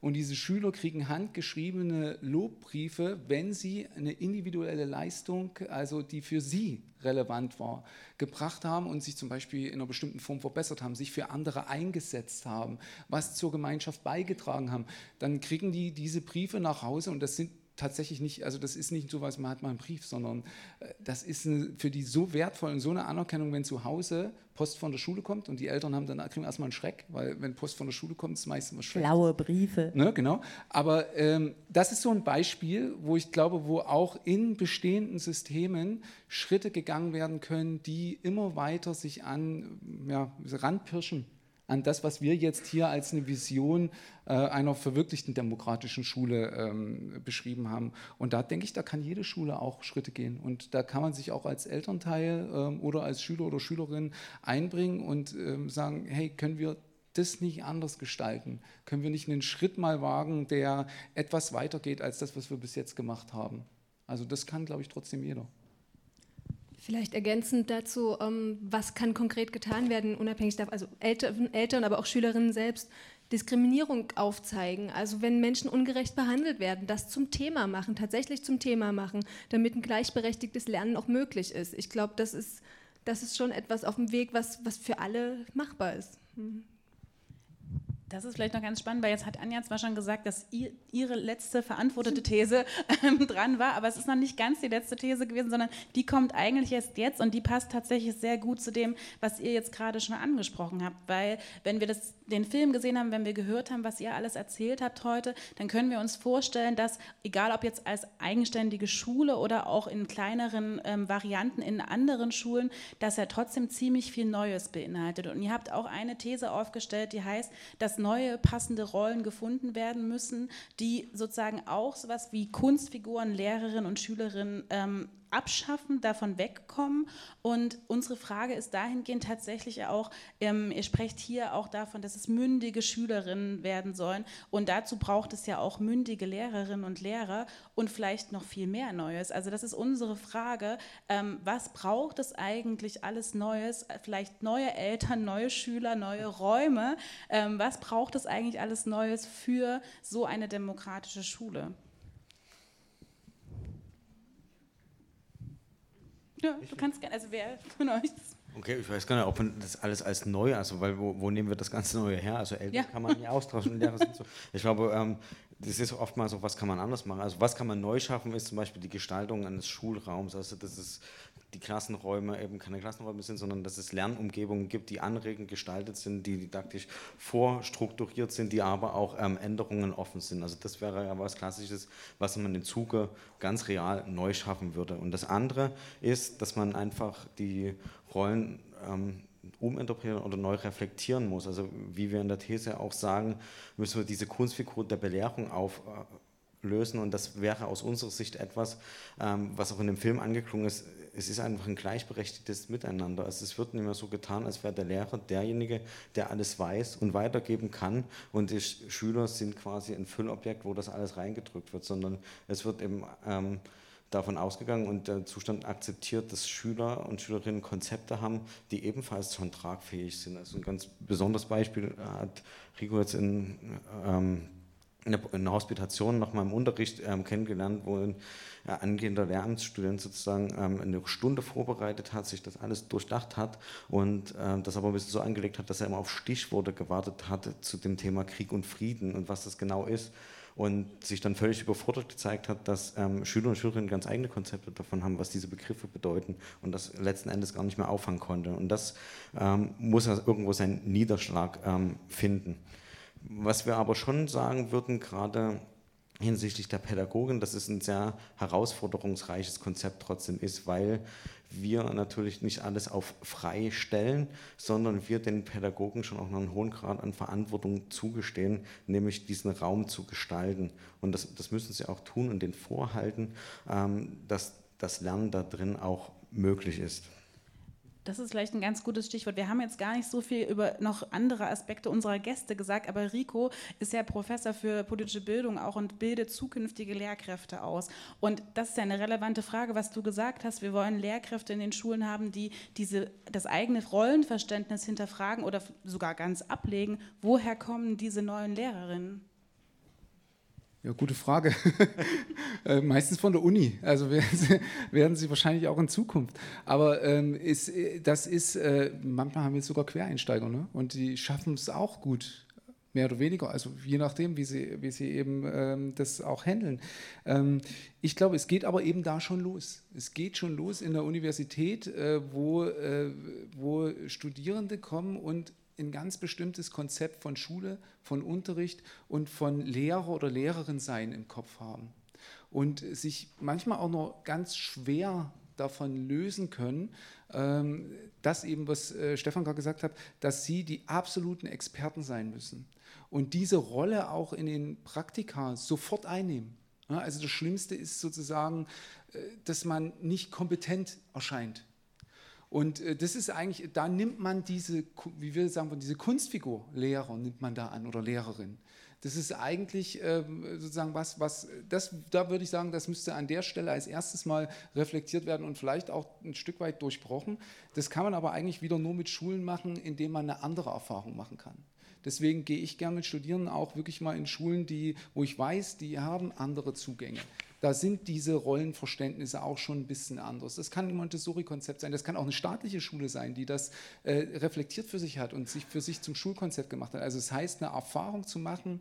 Und diese Schüler kriegen handgeschriebene Lobbriefe, wenn sie eine individuelle Leistung, also die für sie relevant war, gebracht haben und sich zum Beispiel in einer bestimmten Form verbessert haben, sich für andere eingesetzt haben, was zur Gemeinschaft beigetragen haben. Dann kriegen die diese Briefe nach Hause und das sind tatsächlich nicht, also das ist nicht so was, man hat mal einen Brief, sondern äh, das ist eine, für die so wertvoll und so eine Anerkennung, wenn zu Hause Post von der Schule kommt und die Eltern haben dann kriegen erstmal einen Schreck, weil wenn Post von der Schule kommt, ist meistens was schlecht. Blaue Briefe. Ne, genau. Aber ähm, das ist so ein Beispiel, wo ich glaube, wo auch in bestehenden Systemen Schritte gegangen werden können, die immer weiter sich an ja, ranpirschen an das, was wir jetzt hier als eine Vision äh, einer verwirklichten demokratischen Schule ähm, beschrieben haben. Und da denke ich, da kann jede Schule auch Schritte gehen. Und da kann man sich auch als Elternteil ähm, oder als Schüler oder Schülerin einbringen und ähm, sagen, hey, können wir das nicht anders gestalten? Können wir nicht einen Schritt mal wagen, der etwas weiter geht als das, was wir bis jetzt gemacht haben? Also das kann, glaube ich, trotzdem jeder. Vielleicht ergänzend dazu, ähm, was kann konkret getan werden, unabhängig davon, also Eltern, Eltern, aber auch Schülerinnen selbst, Diskriminierung aufzeigen. Also wenn Menschen ungerecht behandelt werden, das zum Thema machen, tatsächlich zum Thema machen, damit ein gleichberechtigtes Lernen auch möglich ist. Ich glaube, das ist, das ist schon etwas auf dem Weg, was, was für alle machbar ist. Mhm. Das ist vielleicht noch ganz spannend, weil jetzt hat Anja zwar schon gesagt, dass ihr, ihre letzte verantwortete These ähm, dran war, aber es ist noch nicht ganz die letzte These gewesen, sondern die kommt eigentlich erst jetzt und die passt tatsächlich sehr gut zu dem, was ihr jetzt gerade schon angesprochen habt. Weil wenn wir das, den Film gesehen haben, wenn wir gehört haben, was ihr alles erzählt habt heute, dann können wir uns vorstellen, dass egal ob jetzt als eigenständige Schule oder auch in kleineren ähm, Varianten in anderen Schulen, dass er trotzdem ziemlich viel Neues beinhaltet. Und ihr habt auch eine These aufgestellt, die heißt, dass neue passende Rollen gefunden werden müssen, die sozusagen auch sowas wie Kunstfiguren, Lehrerinnen und Schülerinnen ähm, abschaffen, davon wegkommen. Und unsere Frage ist dahingehend tatsächlich auch, ähm, ihr sprecht hier auch davon, dass es mündige Schülerinnen werden sollen. Und dazu braucht es ja auch mündige Lehrerinnen und Lehrer und vielleicht noch viel mehr Neues. Also das ist unsere Frage, ähm, was braucht es eigentlich alles Neues? Vielleicht neue Eltern, neue Schüler, neue Räume. Ähm, was braucht es eigentlich alles Neues für so eine demokratische Schule? Ja, du kannst gerne, also wer von euch das Okay, ich weiß gar nicht, ob man das alles als neu, also weil wo, wo nehmen wir das ganze Neue her? Also Eltern ja. kann man nie austauschen, so. Ich glaube, ähm, das ist oftmals so, was kann man anders machen? Also was kann man neu schaffen, ist zum Beispiel die Gestaltung eines Schulraums. Also das ist die Klassenräume eben keine Klassenräume sind, sondern dass es Lernumgebungen gibt, die anregend gestaltet sind, die didaktisch vorstrukturiert sind, die aber auch ähm, Änderungen offen sind. Also das wäre ja was Klassisches, was man im Zuge ganz real neu schaffen würde. Und das andere ist, dass man einfach die Rollen ähm, uminterpretieren oder neu reflektieren muss. Also wie wir in der These auch sagen, müssen wir diese Kunstfigur der Belehrung auflösen und das wäre aus unserer Sicht etwas, ähm, was auch in dem Film angeklungen ist, es ist einfach ein gleichberechtigtes Miteinander. Also es wird nicht mehr so getan, als wäre der Lehrer derjenige, der alles weiß und weitergeben kann und die Schüler sind quasi ein Füllobjekt, wo das alles reingedrückt wird, sondern es wird eben ähm, davon ausgegangen und der Zustand akzeptiert, dass Schüler und Schülerinnen Konzepte haben, die ebenfalls schon tragfähig sind. Also ein ganz besonderes Beispiel hat Rico jetzt in ähm, in der Hospitation nach meinem Unterricht ähm, kennengelernt, wo ein äh, angehender Lehramtsstudent sozusagen ähm, eine Stunde vorbereitet hat, sich das alles durchdacht hat und ähm, das aber ein bisschen so angelegt hat, dass er immer auf Stichworte gewartet hat zu dem Thema Krieg und Frieden und was das genau ist und sich dann völlig überfordert gezeigt hat, dass ähm, Schüler und Schülerinnen ganz eigene Konzepte davon haben, was diese Begriffe bedeuten und das letzten Endes gar nicht mehr auffangen konnte. Und das ähm, muss also irgendwo seinen Niederschlag ähm, finden. Was wir aber schon sagen würden, gerade hinsichtlich der Pädagogin, dass es ein sehr herausforderungsreiches Konzept trotzdem ist, weil wir natürlich nicht alles auf frei stellen, sondern wir den Pädagogen schon auch noch einen hohen Grad an Verantwortung zugestehen, nämlich diesen Raum zu gestalten. Und das, das müssen sie auch tun und den vorhalten, ähm, dass das Lernen da drin auch möglich ist. Das ist vielleicht ein ganz gutes Stichwort. Wir haben jetzt gar nicht so viel über noch andere Aspekte unserer Gäste gesagt, aber Rico ist ja Professor für politische Bildung auch und bildet zukünftige Lehrkräfte aus. Und das ist ja eine relevante Frage, was du gesagt hast. Wir wollen Lehrkräfte in den Schulen haben, die diese, das eigene Rollenverständnis hinterfragen oder sogar ganz ablegen. Woher kommen diese neuen Lehrerinnen? Ja, gute Frage. äh, meistens von der Uni. Also werden sie, werden sie, wahrscheinlich auch in Zukunft. Aber ähm, ist, äh, das ist, äh, manchmal haben wir sogar Quereinsteiger, ne? Und die schaffen es auch gut. Mehr oder weniger, also je nachdem, wie sie, wie sie eben ähm, das auch handeln. Ähm, ich glaube, es geht aber eben da schon los. Es geht schon los in der Universität, äh, wo, äh, wo Studierende kommen und ein ganz bestimmtes Konzept von Schule, von Unterricht und von Lehrer oder Lehrerin sein im Kopf haben. Und sich manchmal auch noch ganz schwer davon lösen können, ähm, das eben, was äh, Stefan gerade gesagt hat, dass sie die absoluten Experten sein müssen und diese Rolle auch in den Praktika sofort einnehmen. Also das Schlimmste ist sozusagen, äh, dass man nicht kompetent erscheint und äh, das ist eigentlich, da nimmt man diese, wie wir sagen, diese Kunstfigur, Lehrer nimmt man da an oder Lehrerin. Das ist eigentlich ähm, sozusagen was, was das, da würde ich sagen, das müsste an der Stelle als erstes mal reflektiert werden und vielleicht auch ein Stück weit durchbrochen. Das kann man aber eigentlich wieder nur mit Schulen machen, indem man eine andere Erfahrung machen kann. Deswegen gehe ich gerne mit Studierenden auch wirklich mal in Schulen, die, wo ich weiß, die haben andere Zugänge da sind diese Rollenverständnisse auch schon ein bisschen anders. Das kann ein Montessori-Konzept sein, das kann auch eine staatliche Schule sein, die das äh, reflektiert für sich hat und sich für sich zum Schulkonzept gemacht hat. Also es das heißt, eine Erfahrung zu machen,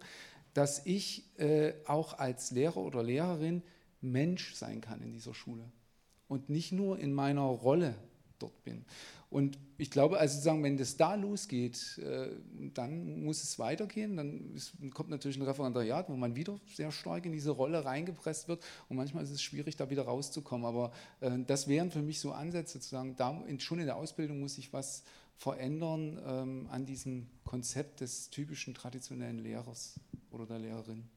dass ich äh, auch als Lehrer oder Lehrerin Mensch sein kann in dieser Schule und nicht nur in meiner Rolle dort bin. Und ich glaube, also sozusagen, wenn das da losgeht, äh, dann muss es weitergehen. Dann kommt natürlich ein Referendariat, wo man wieder sehr stark in diese Rolle reingepresst wird. Und manchmal ist es schwierig, da wieder rauszukommen. Aber äh, das wären für mich so Ansätze, zu sagen, da, schon in der Ausbildung muss sich was verändern ähm, an diesem Konzept des typischen traditionellen Lehrers oder der Lehrerin.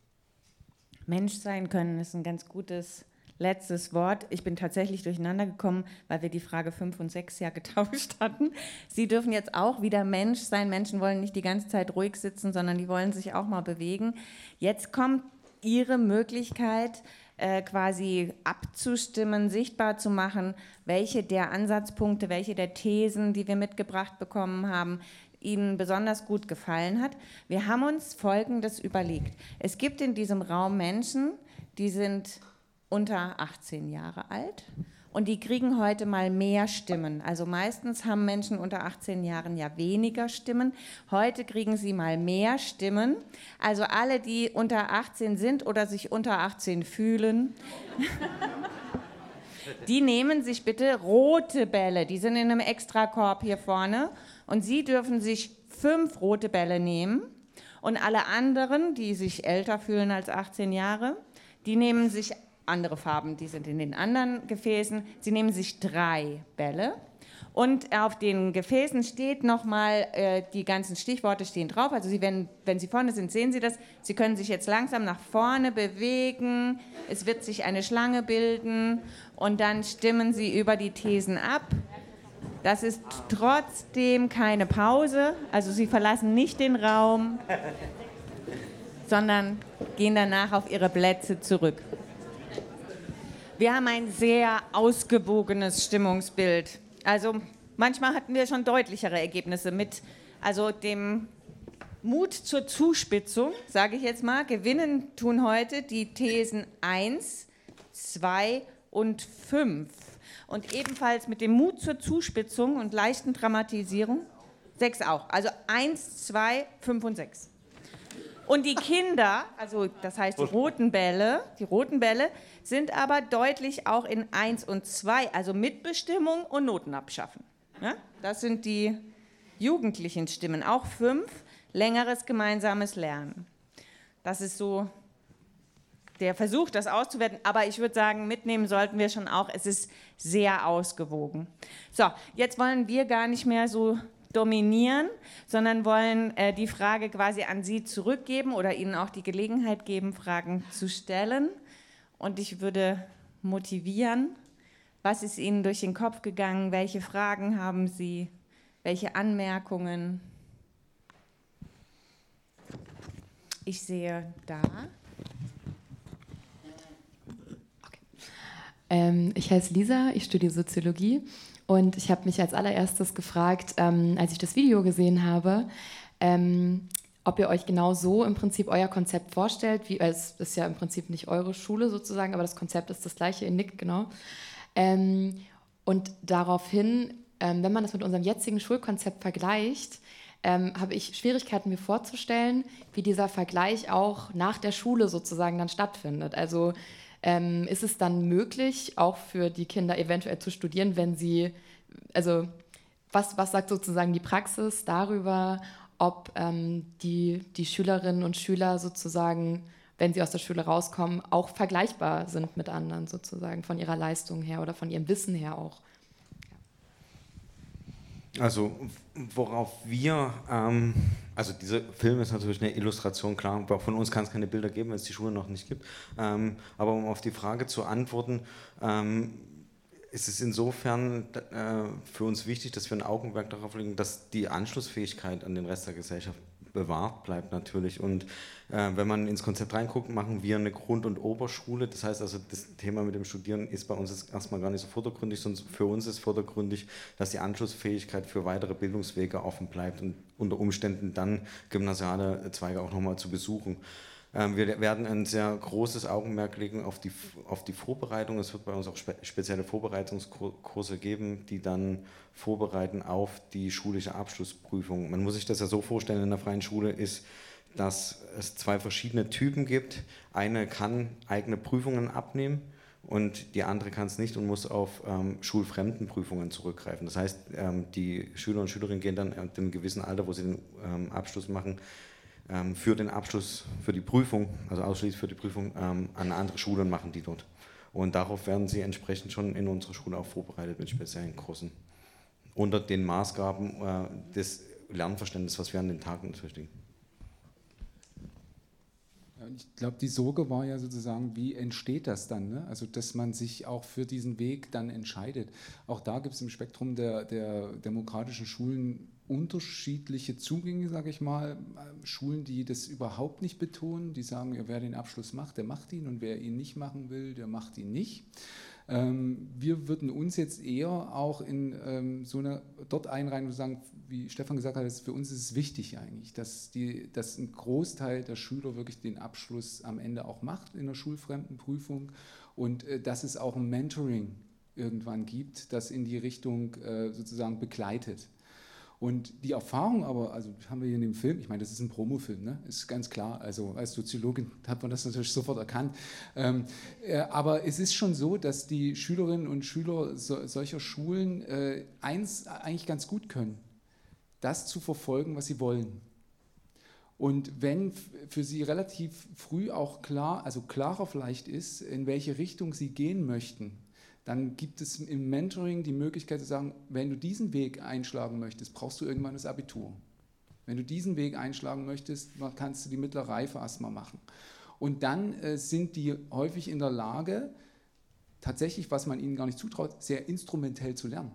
Mensch sein können ist ein ganz gutes letztes Wort. Ich bin tatsächlich durcheinander gekommen, weil wir die Frage 5 und 6 ja getauscht hatten. Sie dürfen jetzt auch wieder Mensch sein. Menschen wollen nicht die ganze Zeit ruhig sitzen, sondern die wollen sich auch mal bewegen. Jetzt kommt Ihre Möglichkeit, äh, quasi abzustimmen, sichtbar zu machen, welche der Ansatzpunkte, welche der Thesen, die wir mitgebracht bekommen haben, Ihnen besonders gut gefallen hat. Wir haben uns Folgendes überlegt. Es gibt in diesem Raum Menschen, die sind unter 18 Jahre alt und die kriegen heute mal mehr Stimmen. Also meistens haben Menschen unter 18 Jahren ja weniger Stimmen. Heute kriegen sie mal mehr Stimmen. Also alle, die unter 18 sind oder sich unter 18 fühlen, die nehmen sich bitte rote Bälle. Die sind in einem Extrakorb hier vorne und sie dürfen sich fünf rote Bälle nehmen. Und alle anderen, die sich älter fühlen als 18 Jahre, die nehmen sich andere Farben, die sind in den anderen Gefäßen. Sie nehmen sich drei Bälle und auf den Gefäßen steht nochmal, äh, die ganzen Stichworte stehen drauf. Also Sie, wenn, wenn Sie vorne sind, sehen Sie das. Sie können sich jetzt langsam nach vorne bewegen. Es wird sich eine Schlange bilden und dann stimmen Sie über die Thesen ab. Das ist trotzdem keine Pause. Also Sie verlassen nicht den Raum, sondern gehen danach auf Ihre Plätze zurück. Wir haben ein sehr ausgewogenes Stimmungsbild. Also manchmal hatten wir schon deutlichere Ergebnisse mit also dem Mut zur Zuspitzung, sage ich jetzt mal. Gewinnen tun heute die Thesen 1, 2 und 5. Und ebenfalls mit dem Mut zur Zuspitzung und leichten Dramatisierung 6 auch. Also 1, 2, 5 und 6. Und die Kinder, also das heißt die roten Bälle, die roten Bälle sind aber deutlich auch in 1 und 2, also Mitbestimmung und Noten abschaffen. Ja? Das sind die jugendlichen Stimmen. Auch 5, längeres gemeinsames Lernen. Das ist so der Versuch, das auszuwerten. Aber ich würde sagen, mitnehmen sollten wir schon auch. Es ist sehr ausgewogen. So, jetzt wollen wir gar nicht mehr so dominieren, sondern wollen äh, die Frage quasi an Sie zurückgeben oder Ihnen auch die Gelegenheit geben, Fragen zu stellen. Und ich würde motivieren, was ist Ihnen durch den Kopf gegangen, welche Fragen haben Sie, welche Anmerkungen. Ich sehe da. Ähm, ich heiße Lisa, ich studiere Soziologie und ich habe mich als allererstes gefragt, ähm, als ich das Video gesehen habe, ähm, ob ihr euch genau so im Prinzip euer Konzept vorstellt. Wie, es ist ja im Prinzip nicht eure Schule sozusagen, aber das Konzept ist das gleiche, in Nick, genau. Ähm, und daraufhin, ähm, wenn man das mit unserem jetzigen Schulkonzept vergleicht, ähm, habe ich Schwierigkeiten mir vorzustellen, wie dieser Vergleich auch nach der Schule sozusagen dann stattfindet. Also ähm, ist es dann möglich, auch für die Kinder eventuell zu studieren, wenn sie, also was, was sagt sozusagen die Praxis darüber, ob ähm, die, die Schülerinnen und Schüler sozusagen, wenn sie aus der Schule rauskommen, auch vergleichbar sind mit anderen sozusagen, von ihrer Leistung her oder von ihrem Wissen her auch? Also worauf wir, ähm, also dieser Film ist natürlich eine Illustration, klar, von uns kann es keine Bilder geben, wenn es die Schule noch nicht gibt. Ähm, aber um auf die Frage zu antworten, ähm, ist es insofern äh, für uns wichtig, dass wir ein Augenmerk darauf legen, dass die Anschlussfähigkeit an den Rest der Gesellschaft bewahrt bleibt natürlich. Und äh, wenn man ins Konzept reinguckt, machen wir eine Grund- und Oberschule. Das heißt also, das Thema mit dem Studieren ist bei uns jetzt erstmal gar nicht so vordergründig, sondern für uns ist vordergründig, dass die Anschlussfähigkeit für weitere Bildungswege offen bleibt und unter Umständen dann gymnasiale Zweige auch nochmal zu besuchen. Ähm, wir werden ein sehr großes Augenmerk legen auf die, auf die Vorbereitung. Es wird bei uns auch spe spezielle Vorbereitungskurse geben, die dann vorbereiten auf die schulische Abschlussprüfung. Man muss sich das ja so vorstellen, in der freien Schule ist, dass es zwei verschiedene Typen gibt. Eine kann eigene Prüfungen abnehmen und die andere kann es nicht und muss auf ähm, Schulfremdenprüfungen zurückgreifen. Das heißt, ähm, die Schüler und Schülerinnen gehen dann in einem gewissen Alter, wo sie den ähm, Abschluss machen, ähm, für den Abschluss, für die Prüfung, also ausschließlich für die Prüfung, ähm, an eine andere Schule und machen die dort. Und darauf werden sie entsprechend schon in unserer Schule auch vorbereitet mit speziellen Kursen. Unter den Maßgaben äh, des Lernverständnisses, was wir an den Tagen unterrichten. Ich glaube, die Sorge war ja sozusagen, wie entsteht das dann? Ne? Also, dass man sich auch für diesen Weg dann entscheidet. Auch da gibt es im Spektrum der, der demokratischen Schulen unterschiedliche Zugänge, sage ich mal. Schulen, die das überhaupt nicht betonen, die sagen, wer den Abschluss macht, der macht ihn und wer ihn nicht machen will, der macht ihn nicht. Ähm, wir würden uns jetzt eher auch in ähm, so eine dort einreihen und sagen, wie Stefan gesagt hat, für uns ist es wichtig eigentlich, dass, die, dass ein Großteil der Schüler wirklich den Abschluss am Ende auch macht in der Schulfremdenprüfung und äh, dass es auch ein Mentoring irgendwann gibt, das in die Richtung äh, sozusagen begleitet. Und die Erfahrung aber, also haben wir hier in dem Film, ich meine, das ist ein Promofilm, ne? ist ganz klar, also als Soziologin hat man das natürlich sofort erkannt. Ähm, äh, aber es ist schon so, dass die Schülerinnen und Schüler so, solcher Schulen äh, eins eigentlich ganz gut können, das zu verfolgen, was sie wollen. Und wenn für sie relativ früh auch klar, also klarer vielleicht ist, in welche Richtung sie gehen möchten, dann gibt es im Mentoring die Möglichkeit zu sagen, wenn du diesen Weg einschlagen möchtest, brauchst du irgendwann das Abitur. Wenn du diesen Weg einschlagen möchtest, kannst du die mittlere Reife erstmal machen. Und dann äh, sind die häufig in der Lage, tatsächlich, was man ihnen gar nicht zutraut, sehr instrumentell zu lernen.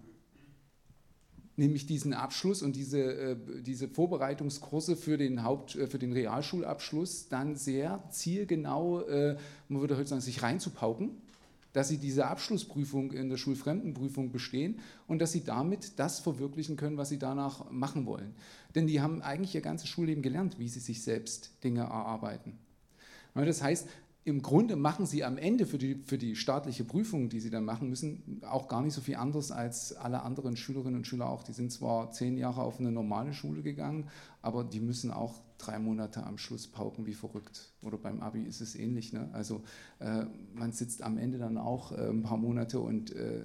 Nämlich diesen Abschluss und diese, äh, diese Vorbereitungskurse für den, Haupt, äh, für den Realschulabschluss dann sehr zielgenau, äh, man würde heute sagen, sich reinzupauken dass sie diese Abschlussprüfung in der Schulfremdenprüfung bestehen und dass sie damit das verwirklichen können, was sie danach machen wollen. Denn die haben eigentlich ihr ganzes Schulleben gelernt, wie sie sich selbst Dinge erarbeiten. Das heißt, im Grunde machen sie am Ende für die, für die staatliche Prüfung, die sie dann machen müssen, auch gar nicht so viel anderes als alle anderen Schülerinnen und Schüler auch. Die sind zwar zehn Jahre auf eine normale Schule gegangen, aber die müssen auch drei Monate am Schluss pauken wie verrückt. Oder beim Abi ist es ähnlich. Ne? Also äh, man sitzt am Ende dann auch äh, ein paar Monate und äh,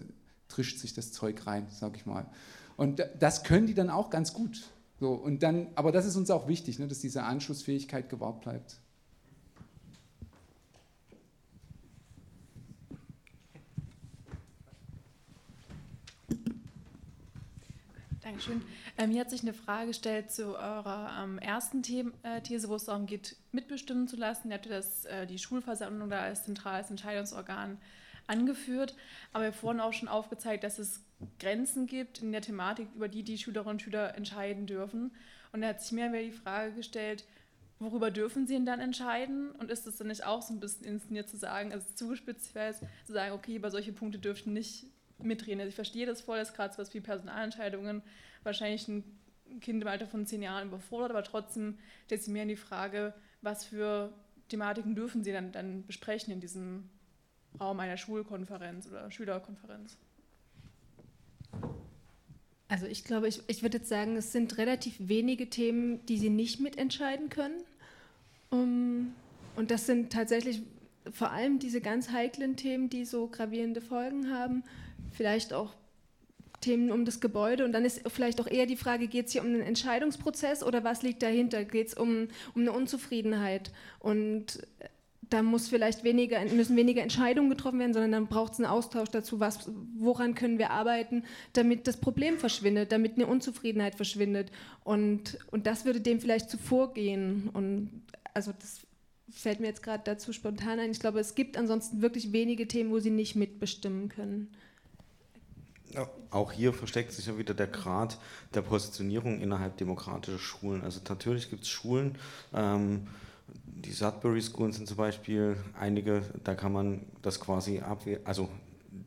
trischt sich das Zeug rein, sag ich mal. Und das können die dann auch ganz gut. So, und dann, aber das ist uns auch wichtig, ne, dass diese Anschlussfähigkeit gewahrt bleibt. Dankeschön. Ähm, hier hat sich eine Frage gestellt zu eurer ähm, ersten The äh, These, wo es darum geht, mitbestimmen zu lassen. Ihr habt das, äh, die Schulversammlung da als zentrales Entscheidungsorgan angeführt, aber haben vorhin auch schon aufgezeigt, dass es Grenzen gibt in der Thematik, über die die Schülerinnen und Schüler entscheiden dürfen. Und da hat sich mir die Frage gestellt, worüber dürfen sie denn dann entscheiden? Und ist es dann nicht auch so ein bisschen inszeniert zu sagen, also zugespitzt zu sagen, okay, über solche Punkte dürften nicht mitreden. Also ich verstehe das voll, dass gerade so was wie Personalentscheidungen wahrscheinlich ein Kind im Alter von zehn Jahren überfordert, aber trotzdem stellt sich mir die Frage, was für Thematiken dürfen Sie dann, dann besprechen in diesem Raum einer Schulkonferenz oder Schülerkonferenz? Also ich glaube, ich, ich würde jetzt sagen, es sind relativ wenige Themen, die Sie nicht mitentscheiden können. Um, und das sind tatsächlich vor allem diese ganz heiklen Themen, die so gravierende Folgen haben vielleicht auch Themen um das Gebäude und dann ist vielleicht auch eher die Frage, geht es hier um einen Entscheidungsprozess oder was liegt dahinter? Geht es um, um eine Unzufriedenheit? Und da muss vielleicht weniger, müssen weniger Entscheidungen getroffen werden, sondern dann braucht es einen Austausch dazu, was, woran können wir arbeiten, damit das Problem verschwindet, damit eine Unzufriedenheit verschwindet. Und, und das würde dem vielleicht zuvorgehen. Und also das fällt mir jetzt gerade dazu spontan ein. Ich glaube, es gibt ansonsten wirklich wenige Themen, wo sie nicht mitbestimmen können auch hier versteckt sich ja wieder der Grad der Positionierung innerhalb demokratischer Schulen. Also natürlich gibt es Schulen, ähm, die Sudbury Schools sind zum Beispiel einige, da kann man das quasi abwehren, also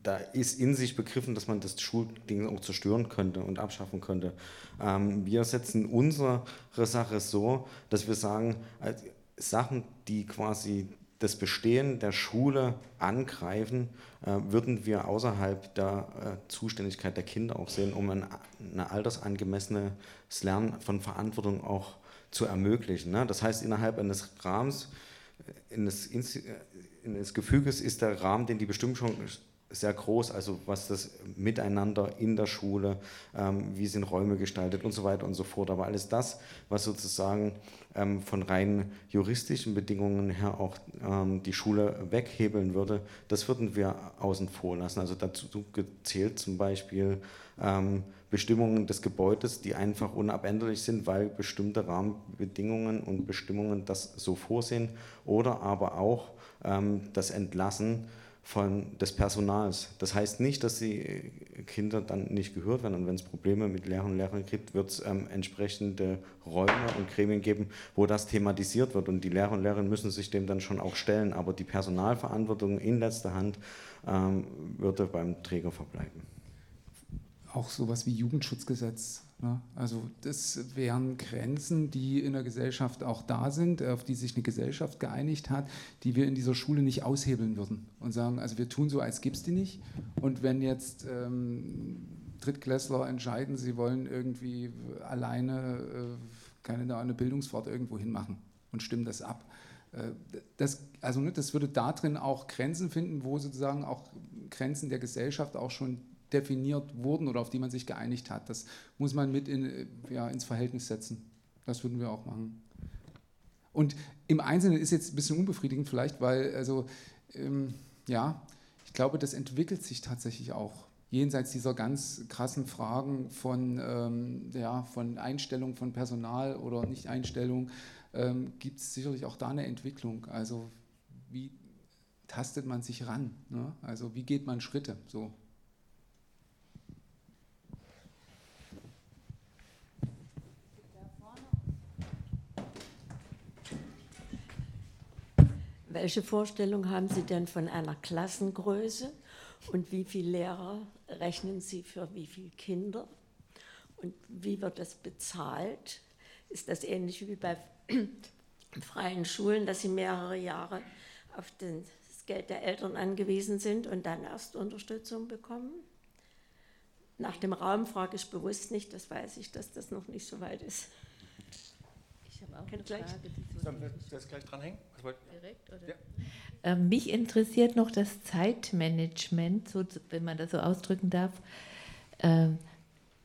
da ist in sich begriffen, dass man das Schulding auch zerstören könnte und abschaffen könnte. Ähm, wir setzen unsere Sache so, dass wir sagen, also Sachen, die quasi das Bestehen der Schule angreifen, äh, würden wir außerhalb der äh, Zuständigkeit der Kinder auch sehen, um ein, eine altersangemessenes Lernen von Verantwortung auch zu ermöglichen. Ne? Das heißt, innerhalb eines Rahmens, äh, eines, eines Gefüges ist der Rahmen, den die Bestimmung sehr groß, also was das Miteinander in der Schule, ähm, wie sind Räume gestaltet und so weiter und so fort. Aber alles das, was sozusagen ähm, von rein juristischen Bedingungen her auch ähm, die Schule weghebeln würde, das würden wir außen vor lassen. Also dazu gezählt zum Beispiel ähm, Bestimmungen des Gebäudes, die einfach unabänderlich sind, weil bestimmte Rahmenbedingungen und Bestimmungen das so vorsehen oder aber auch ähm, das Entlassen von, des Personals. Das heißt nicht, dass die Kinder dann nicht gehört werden und wenn es Probleme mit Lehrern und Lehrern gibt, wird es ähm, entsprechende Räume und Gremien geben, wo das thematisiert wird und die Lehrer und Lehrerinnen müssen sich dem dann schon auch stellen, aber die Personalverantwortung in letzter Hand ähm, würde beim Träger verbleiben. Auch sowas wie Jugendschutzgesetz? Also das wären Grenzen, die in der Gesellschaft auch da sind, auf die sich eine Gesellschaft geeinigt hat, die wir in dieser Schule nicht aushebeln würden und sagen, also wir tun so, als gibt es die nicht. Und wenn jetzt ähm, Drittklässler entscheiden, sie wollen irgendwie alleine äh, keine eine Bildungsfahrt irgendwo hinmachen und stimmen das ab. Äh, das, also ne, das würde da drin auch Grenzen finden, wo sozusagen auch Grenzen der Gesellschaft auch schon definiert wurden oder auf die man sich geeinigt hat. Das muss man mit in, ja, ins Verhältnis setzen. Das würden wir auch machen. Und im Einzelnen ist jetzt ein bisschen unbefriedigend vielleicht, weil, also, ähm, ja, ich glaube, das entwickelt sich tatsächlich auch. Jenseits dieser ganz krassen Fragen von, ähm, ja, von Einstellung von Personal oder Nicht-Einstellung ähm, gibt es sicherlich auch da eine Entwicklung. Also wie tastet man sich ran? Ne? Also wie geht man Schritte? So. Welche Vorstellung haben Sie denn von einer Klassengröße und wie viele Lehrer rechnen Sie für wie viele Kinder? Und wie wird das bezahlt? Ist das ähnlich wie bei freien Schulen, dass sie mehrere Jahre auf das Geld der Eltern angewiesen sind und dann erst Unterstützung bekommen? Nach dem Raum frage ich bewusst nicht, das weiß ich, dass das noch nicht so weit ist. Ich habe auch eine Frage. Wir das gleich dranhängen? Direkt, oder? Ja. Ähm, mich interessiert noch das Zeitmanagement, so, wenn man das so ausdrücken darf. Ähm,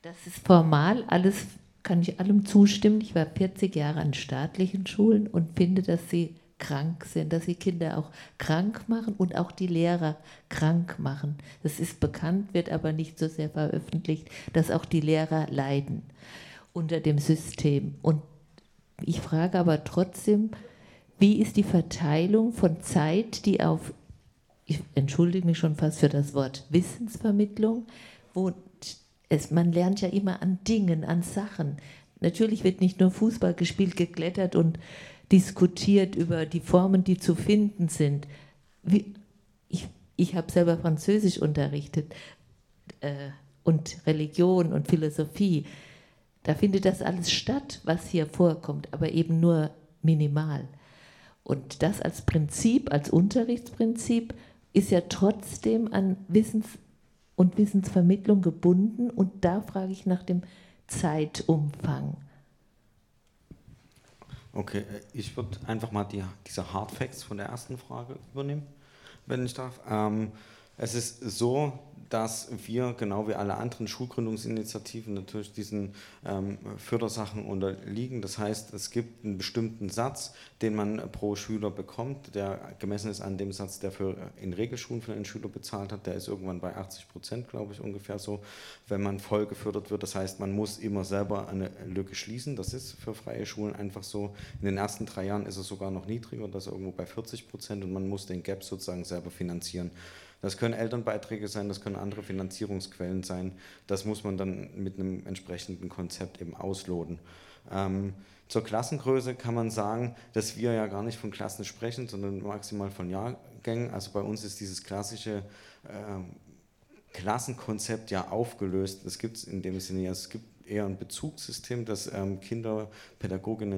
das ist formal alles, kann ich allem zustimmen. Ich war 40 Jahre an staatlichen Schulen und finde, dass sie krank sind, dass sie Kinder auch krank machen und auch die Lehrer krank machen. Das ist bekannt, wird aber nicht so sehr veröffentlicht, dass auch die Lehrer leiden unter dem System. Und ich frage aber trotzdem, wie ist die Verteilung von Zeit, die auf, ich entschuldige mich schon fast für das Wort Wissensvermittlung, wo es, man lernt ja immer an Dingen, an Sachen. Natürlich wird nicht nur Fußball gespielt, geklettert und diskutiert über die Formen, die zu finden sind. Wie, ich ich habe selber Französisch unterrichtet äh, und Religion und Philosophie. Da findet das alles statt, was hier vorkommt, aber eben nur minimal. Und das als Prinzip, als Unterrichtsprinzip, ist ja trotzdem an Wissens- und Wissensvermittlung gebunden. Und da frage ich nach dem Zeitumfang. Okay, äh, ich würde einfach mal die, diese Hard Facts von der ersten Frage übernehmen, wenn ich darf. Ähm, es ist so, dass wir, genau wie alle anderen Schulgründungsinitiativen, natürlich diesen ähm, Fördersachen unterliegen. Das heißt, es gibt einen bestimmten Satz, den man pro Schüler bekommt, der gemessen ist an dem Satz, der für äh, in Regelschulen für einen Schüler bezahlt hat. Der ist irgendwann bei 80 Prozent, glaube ich, ungefähr so, wenn man voll gefördert wird. Das heißt, man muss immer selber eine Lücke schließen. Das ist für freie Schulen einfach so. In den ersten drei Jahren ist es sogar noch niedriger, das ist irgendwo bei 40 Prozent und man muss den Gap sozusagen selber finanzieren. Das können Elternbeiträge sein, das können andere Finanzierungsquellen sein. Das muss man dann mit einem entsprechenden Konzept eben ausloten. Ähm, zur Klassengröße kann man sagen, dass wir ja gar nicht von Klassen sprechen, sondern maximal von Jahrgängen. Also bei uns ist dieses klassische äh, Klassenkonzept ja aufgelöst. Das gibt es in dem Sinne ja. Es gibt eher ein Bezugssystem, dass ähm, Kinder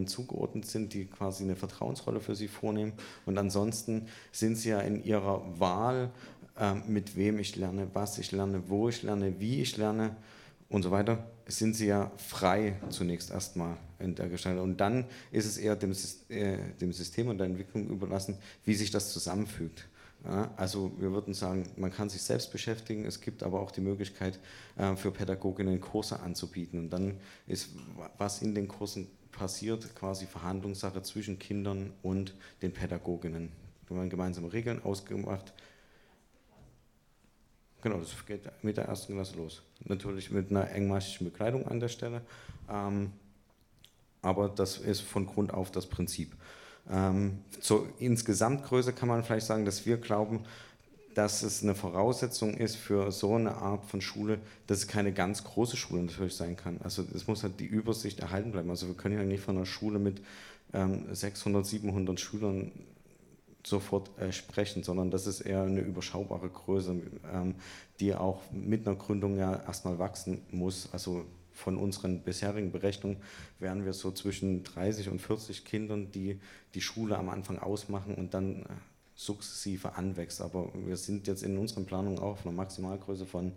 zugeordnet sind, die quasi eine Vertrauensrolle für sie vornehmen. Und ansonsten sind sie ja in ihrer Wahl, mit wem ich lerne, was ich lerne, wo ich lerne, wie ich lerne und so weiter, sind sie ja frei zunächst erstmal in der Gestaltung. Und dann ist es eher dem, äh, dem System und der Entwicklung überlassen, wie sich das zusammenfügt. Ja, also wir würden sagen, man kann sich selbst beschäftigen, es gibt aber auch die Möglichkeit äh, für Pädagoginnen Kurse anzubieten. Und dann ist, was in den Kursen passiert, quasi Verhandlungssache zwischen Kindern und den Pädagoginnen. Da werden gemeinsame Regeln ausgemacht. Genau, das geht mit der ersten Klasse los. Natürlich mit einer engmaschigen Bekleidung an der Stelle, ähm, aber das ist von Grund auf das Prinzip. Ähm, zur Insgesamtgröße kann man vielleicht sagen, dass wir glauben, dass es eine Voraussetzung ist für so eine Art von Schule, dass es keine ganz große Schule natürlich sein kann. Also es muss halt die Übersicht erhalten bleiben. Also wir können ja nicht von einer Schule mit ähm, 600, 700 Schülern sofort äh, sprechen, sondern das ist eher eine überschaubare Größe, ähm, die auch mit einer Gründung ja erstmal wachsen muss. Also von unseren bisherigen Berechnungen wären wir so zwischen 30 und 40 Kindern, die die Schule am Anfang ausmachen und dann äh, sukzessive anwächst. Aber wir sind jetzt in unseren Planungen auch auf einer Maximalgröße von,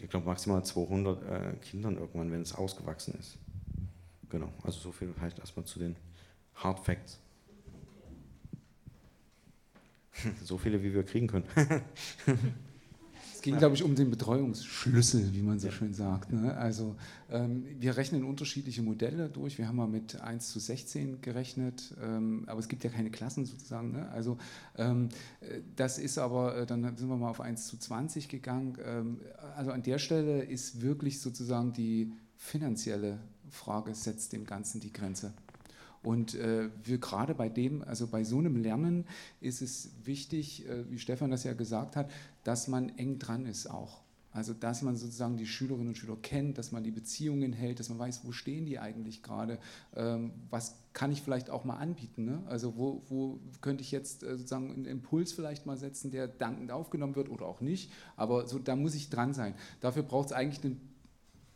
ich glaube, maximal 200 äh, Kindern irgendwann, wenn es ausgewachsen ist. Genau, also so viel vielleicht erstmal zu den Hard Facts. so viele, wie wir kriegen können. Es ging, glaube ich, um den Betreuungsschlüssel, wie man so schön sagt. Ne? Also ähm, wir rechnen unterschiedliche Modelle durch. Wir haben mal mit 1 zu 16 gerechnet, ähm, aber es gibt ja keine Klassen sozusagen. Ne? Also ähm, das ist aber, äh, dann sind wir mal auf 1 zu 20 gegangen. Ähm, also an der Stelle ist wirklich sozusagen die finanzielle Frage, setzt dem Ganzen die Grenze. Und äh, wir gerade bei dem, also bei so einem Lernen ist es wichtig, äh, wie Stefan das ja gesagt hat, dass man eng dran ist auch. Also dass man sozusagen die Schülerinnen und Schüler kennt, dass man die Beziehungen hält, dass man weiß, wo stehen die eigentlich gerade, ähm, was kann ich vielleicht auch mal anbieten. Ne? Also wo, wo könnte ich jetzt äh, sozusagen einen Impuls vielleicht mal setzen, der dankend aufgenommen wird oder auch nicht. Aber so, da muss ich dran sein. Dafür braucht es eigentlich einen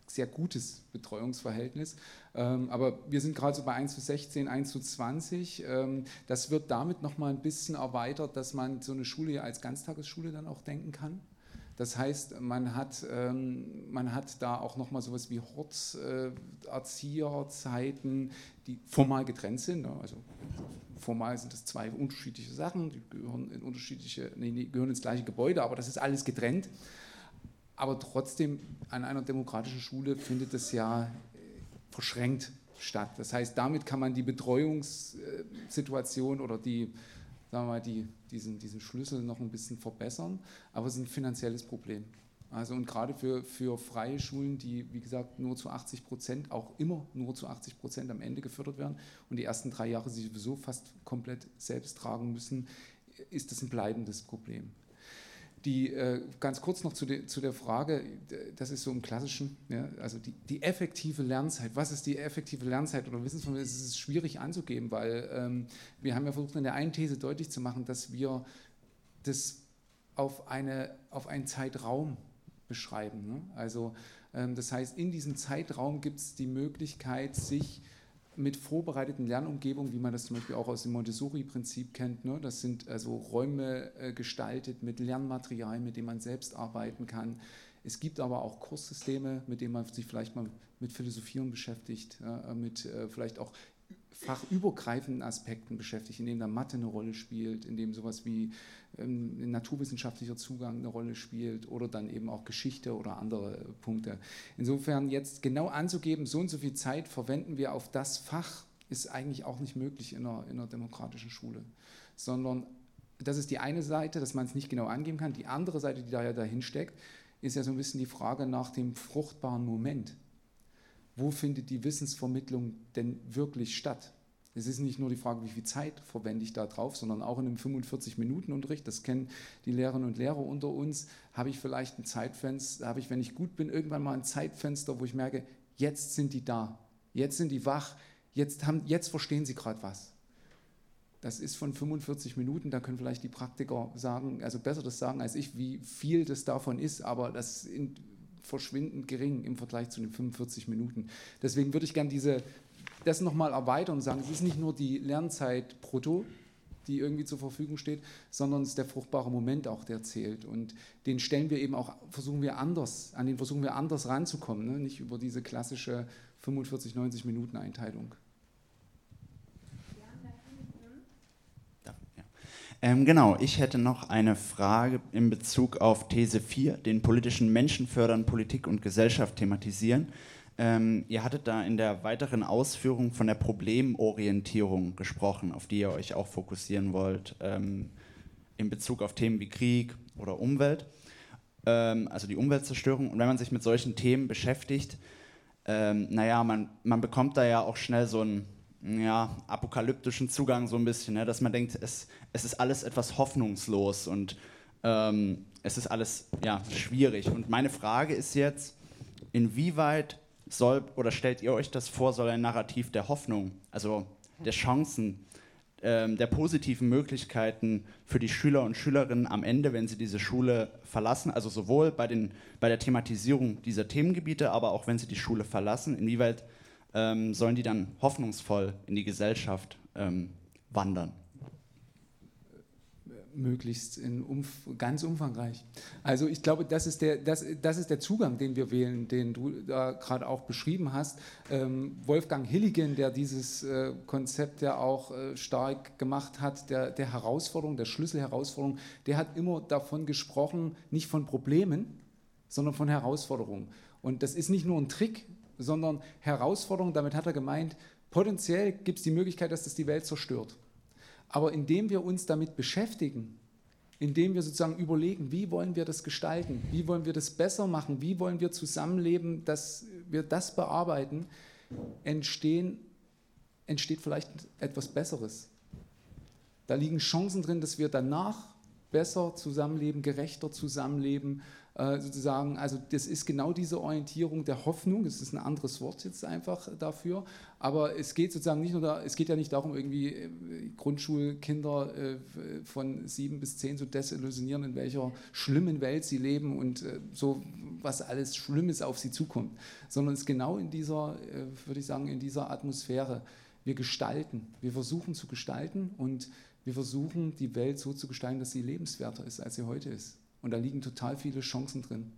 sehr gutes Betreuungsverhältnis. Ähm, aber wir sind gerade so bei 1 zu 16, 1 zu 20. Ähm, das wird damit nochmal ein bisschen erweitert, dass man so eine Schule ja als Ganztagesschule dann auch denken kann. Das heißt, man hat, ähm, man hat da auch nochmal sowas wie Horts, äh, die formal getrennt sind. Ne? Also formal sind das zwei unterschiedliche Sachen, die gehören in unterschiedliche, nee, gehören ins gleiche Gebäude, aber das ist alles getrennt. Aber trotzdem, an einer demokratischen Schule findet es ja verschränkt statt. Das heißt, damit kann man die Betreuungssituation oder die, sagen wir mal, die, diesen, diesen Schlüssel noch ein bisschen verbessern, aber es ist ein finanzielles Problem. Also und gerade für, für freie Schulen, die wie gesagt nur zu 80 Prozent, auch immer nur zu 80 Prozent am Ende gefördert werden und die ersten drei Jahre sich sowieso fast komplett selbst tragen müssen, ist das ein bleibendes Problem. Die, äh, ganz kurz noch zu, de, zu, der Frage, das ist so im Klassischen, ja, also die, die, effektive Lernzeit. Was ist die effektive Lernzeit oder Wissensvermittlung? Es ist schwierig anzugeben, weil ähm, wir haben ja versucht, in der einen These deutlich zu machen, dass wir das auf, eine, auf einen Zeitraum beschreiben. Ne? Also ähm, das heißt, in diesem Zeitraum gibt es die Möglichkeit, sich mit vorbereiteten Lernumgebungen, wie man das zum Beispiel auch aus dem Montessori-Prinzip kennt. Ne? Das sind also Räume äh, gestaltet mit Lernmaterial, mit dem man selbst arbeiten kann. Es gibt aber auch Kurssysteme, mit denen man sich vielleicht mal mit Philosophieren beschäftigt, äh, mit äh, vielleicht auch fachübergreifenden Aspekten beschäftigt, in denen da Mathe eine Rolle spielt, in dem sowas wie ähm, naturwissenschaftlicher Zugang eine Rolle spielt oder dann eben auch Geschichte oder andere Punkte. Insofern jetzt genau anzugeben, so und so viel Zeit verwenden wir auf das Fach, ist eigentlich auch nicht möglich in einer, in einer demokratischen Schule, sondern das ist die eine Seite, dass man es nicht genau angeben kann. Die andere Seite, die da ja dahin steckt, ist ja so ein bisschen die Frage nach dem fruchtbaren Moment wo findet die Wissensvermittlung denn wirklich statt? Es ist nicht nur die Frage, wie viel Zeit verwende ich da drauf, sondern auch in einem 45-Minuten-Unterricht, das kennen die Lehrerinnen und Lehrer unter uns, habe ich vielleicht ein Zeitfenster, habe ich, wenn ich gut bin, irgendwann mal ein Zeitfenster, wo ich merke, jetzt sind die da, jetzt sind die wach, jetzt, haben, jetzt verstehen sie gerade was. Das ist von 45 Minuten, da können vielleicht die Praktiker sagen, also besser das sagen als ich, wie viel das davon ist, aber das ist verschwindend gering im Vergleich zu den 45 Minuten. Deswegen würde ich gerne diese das nochmal erweitern und sagen, es ist nicht nur die Lernzeit brutto, die irgendwie zur Verfügung steht, sondern es ist der fruchtbare Moment auch, der zählt. Und den stellen wir eben auch, versuchen wir anders, an den versuchen wir anders ranzukommen, ne? nicht über diese klassische 45, 90 Minuten Einteilung. Ähm, genau, ich hätte noch eine Frage in Bezug auf These 4, den politischen Menschen fördern, Politik und Gesellschaft thematisieren. Ähm, ihr hattet da in der weiteren Ausführung von der Problemorientierung gesprochen, auf die ihr euch auch fokussieren wollt, ähm, in Bezug auf Themen wie Krieg oder Umwelt, ähm, also die Umweltzerstörung. Und wenn man sich mit solchen Themen beschäftigt, ähm, naja, man, man bekommt da ja auch schnell so einen ja, apokalyptischen Zugang, so ein bisschen, ne? dass man denkt, es, es ist alles etwas hoffnungslos und ähm, es ist alles ja, schwierig. Und meine Frage ist jetzt, inwieweit soll oder stellt ihr euch das vor, soll ein Narrativ der Hoffnung, also der Chancen, ähm, der positiven Möglichkeiten für die Schüler und Schülerinnen am Ende, wenn sie diese Schule verlassen, also sowohl bei, den, bei der Thematisierung dieser Themengebiete, aber auch wenn sie die Schule verlassen, inwieweit ähm, sollen die dann hoffnungsvoll in die Gesellschaft ähm, wandern? möglichst umf ganz umfangreich. Also ich glaube, das ist, der, das, das ist der Zugang, den wir wählen, den du da gerade auch beschrieben hast. Ähm, Wolfgang Hilligen, der dieses äh, Konzept ja auch äh, stark gemacht hat, der, der Herausforderung, der Schlüsselherausforderung, der hat immer davon gesprochen, nicht von Problemen, sondern von Herausforderungen. Und das ist nicht nur ein Trick, sondern Herausforderung, damit hat er gemeint, potenziell gibt es die Möglichkeit, dass das die Welt zerstört. Aber indem wir uns damit beschäftigen, indem wir sozusagen überlegen, wie wollen wir das gestalten, wie wollen wir das besser machen, wie wollen wir zusammenleben, dass wir das bearbeiten, entstehen, entsteht vielleicht etwas Besseres. Da liegen Chancen drin, dass wir danach besser zusammenleben, gerechter zusammenleben, sozusagen, also das ist genau diese Orientierung der Hoffnung, das ist ein anderes Wort jetzt einfach dafür, aber es geht sozusagen nicht nur da, es geht ja nicht darum, irgendwie äh, Grundschulkinder äh, von sieben bis zehn zu desillusionieren, in welcher schlimmen Welt sie leben und so, was alles Schlimmes auf sie zukommt, sondern es ist genau in dieser, würde ich sagen, in dieser Atmosphäre. Wir gestalten, wir versuchen zu gestalten und wir versuchen, die Welt so zu gestalten, dass sie lebenswerter ist, als sie heute ist. Und da liegen total viele Chancen drin.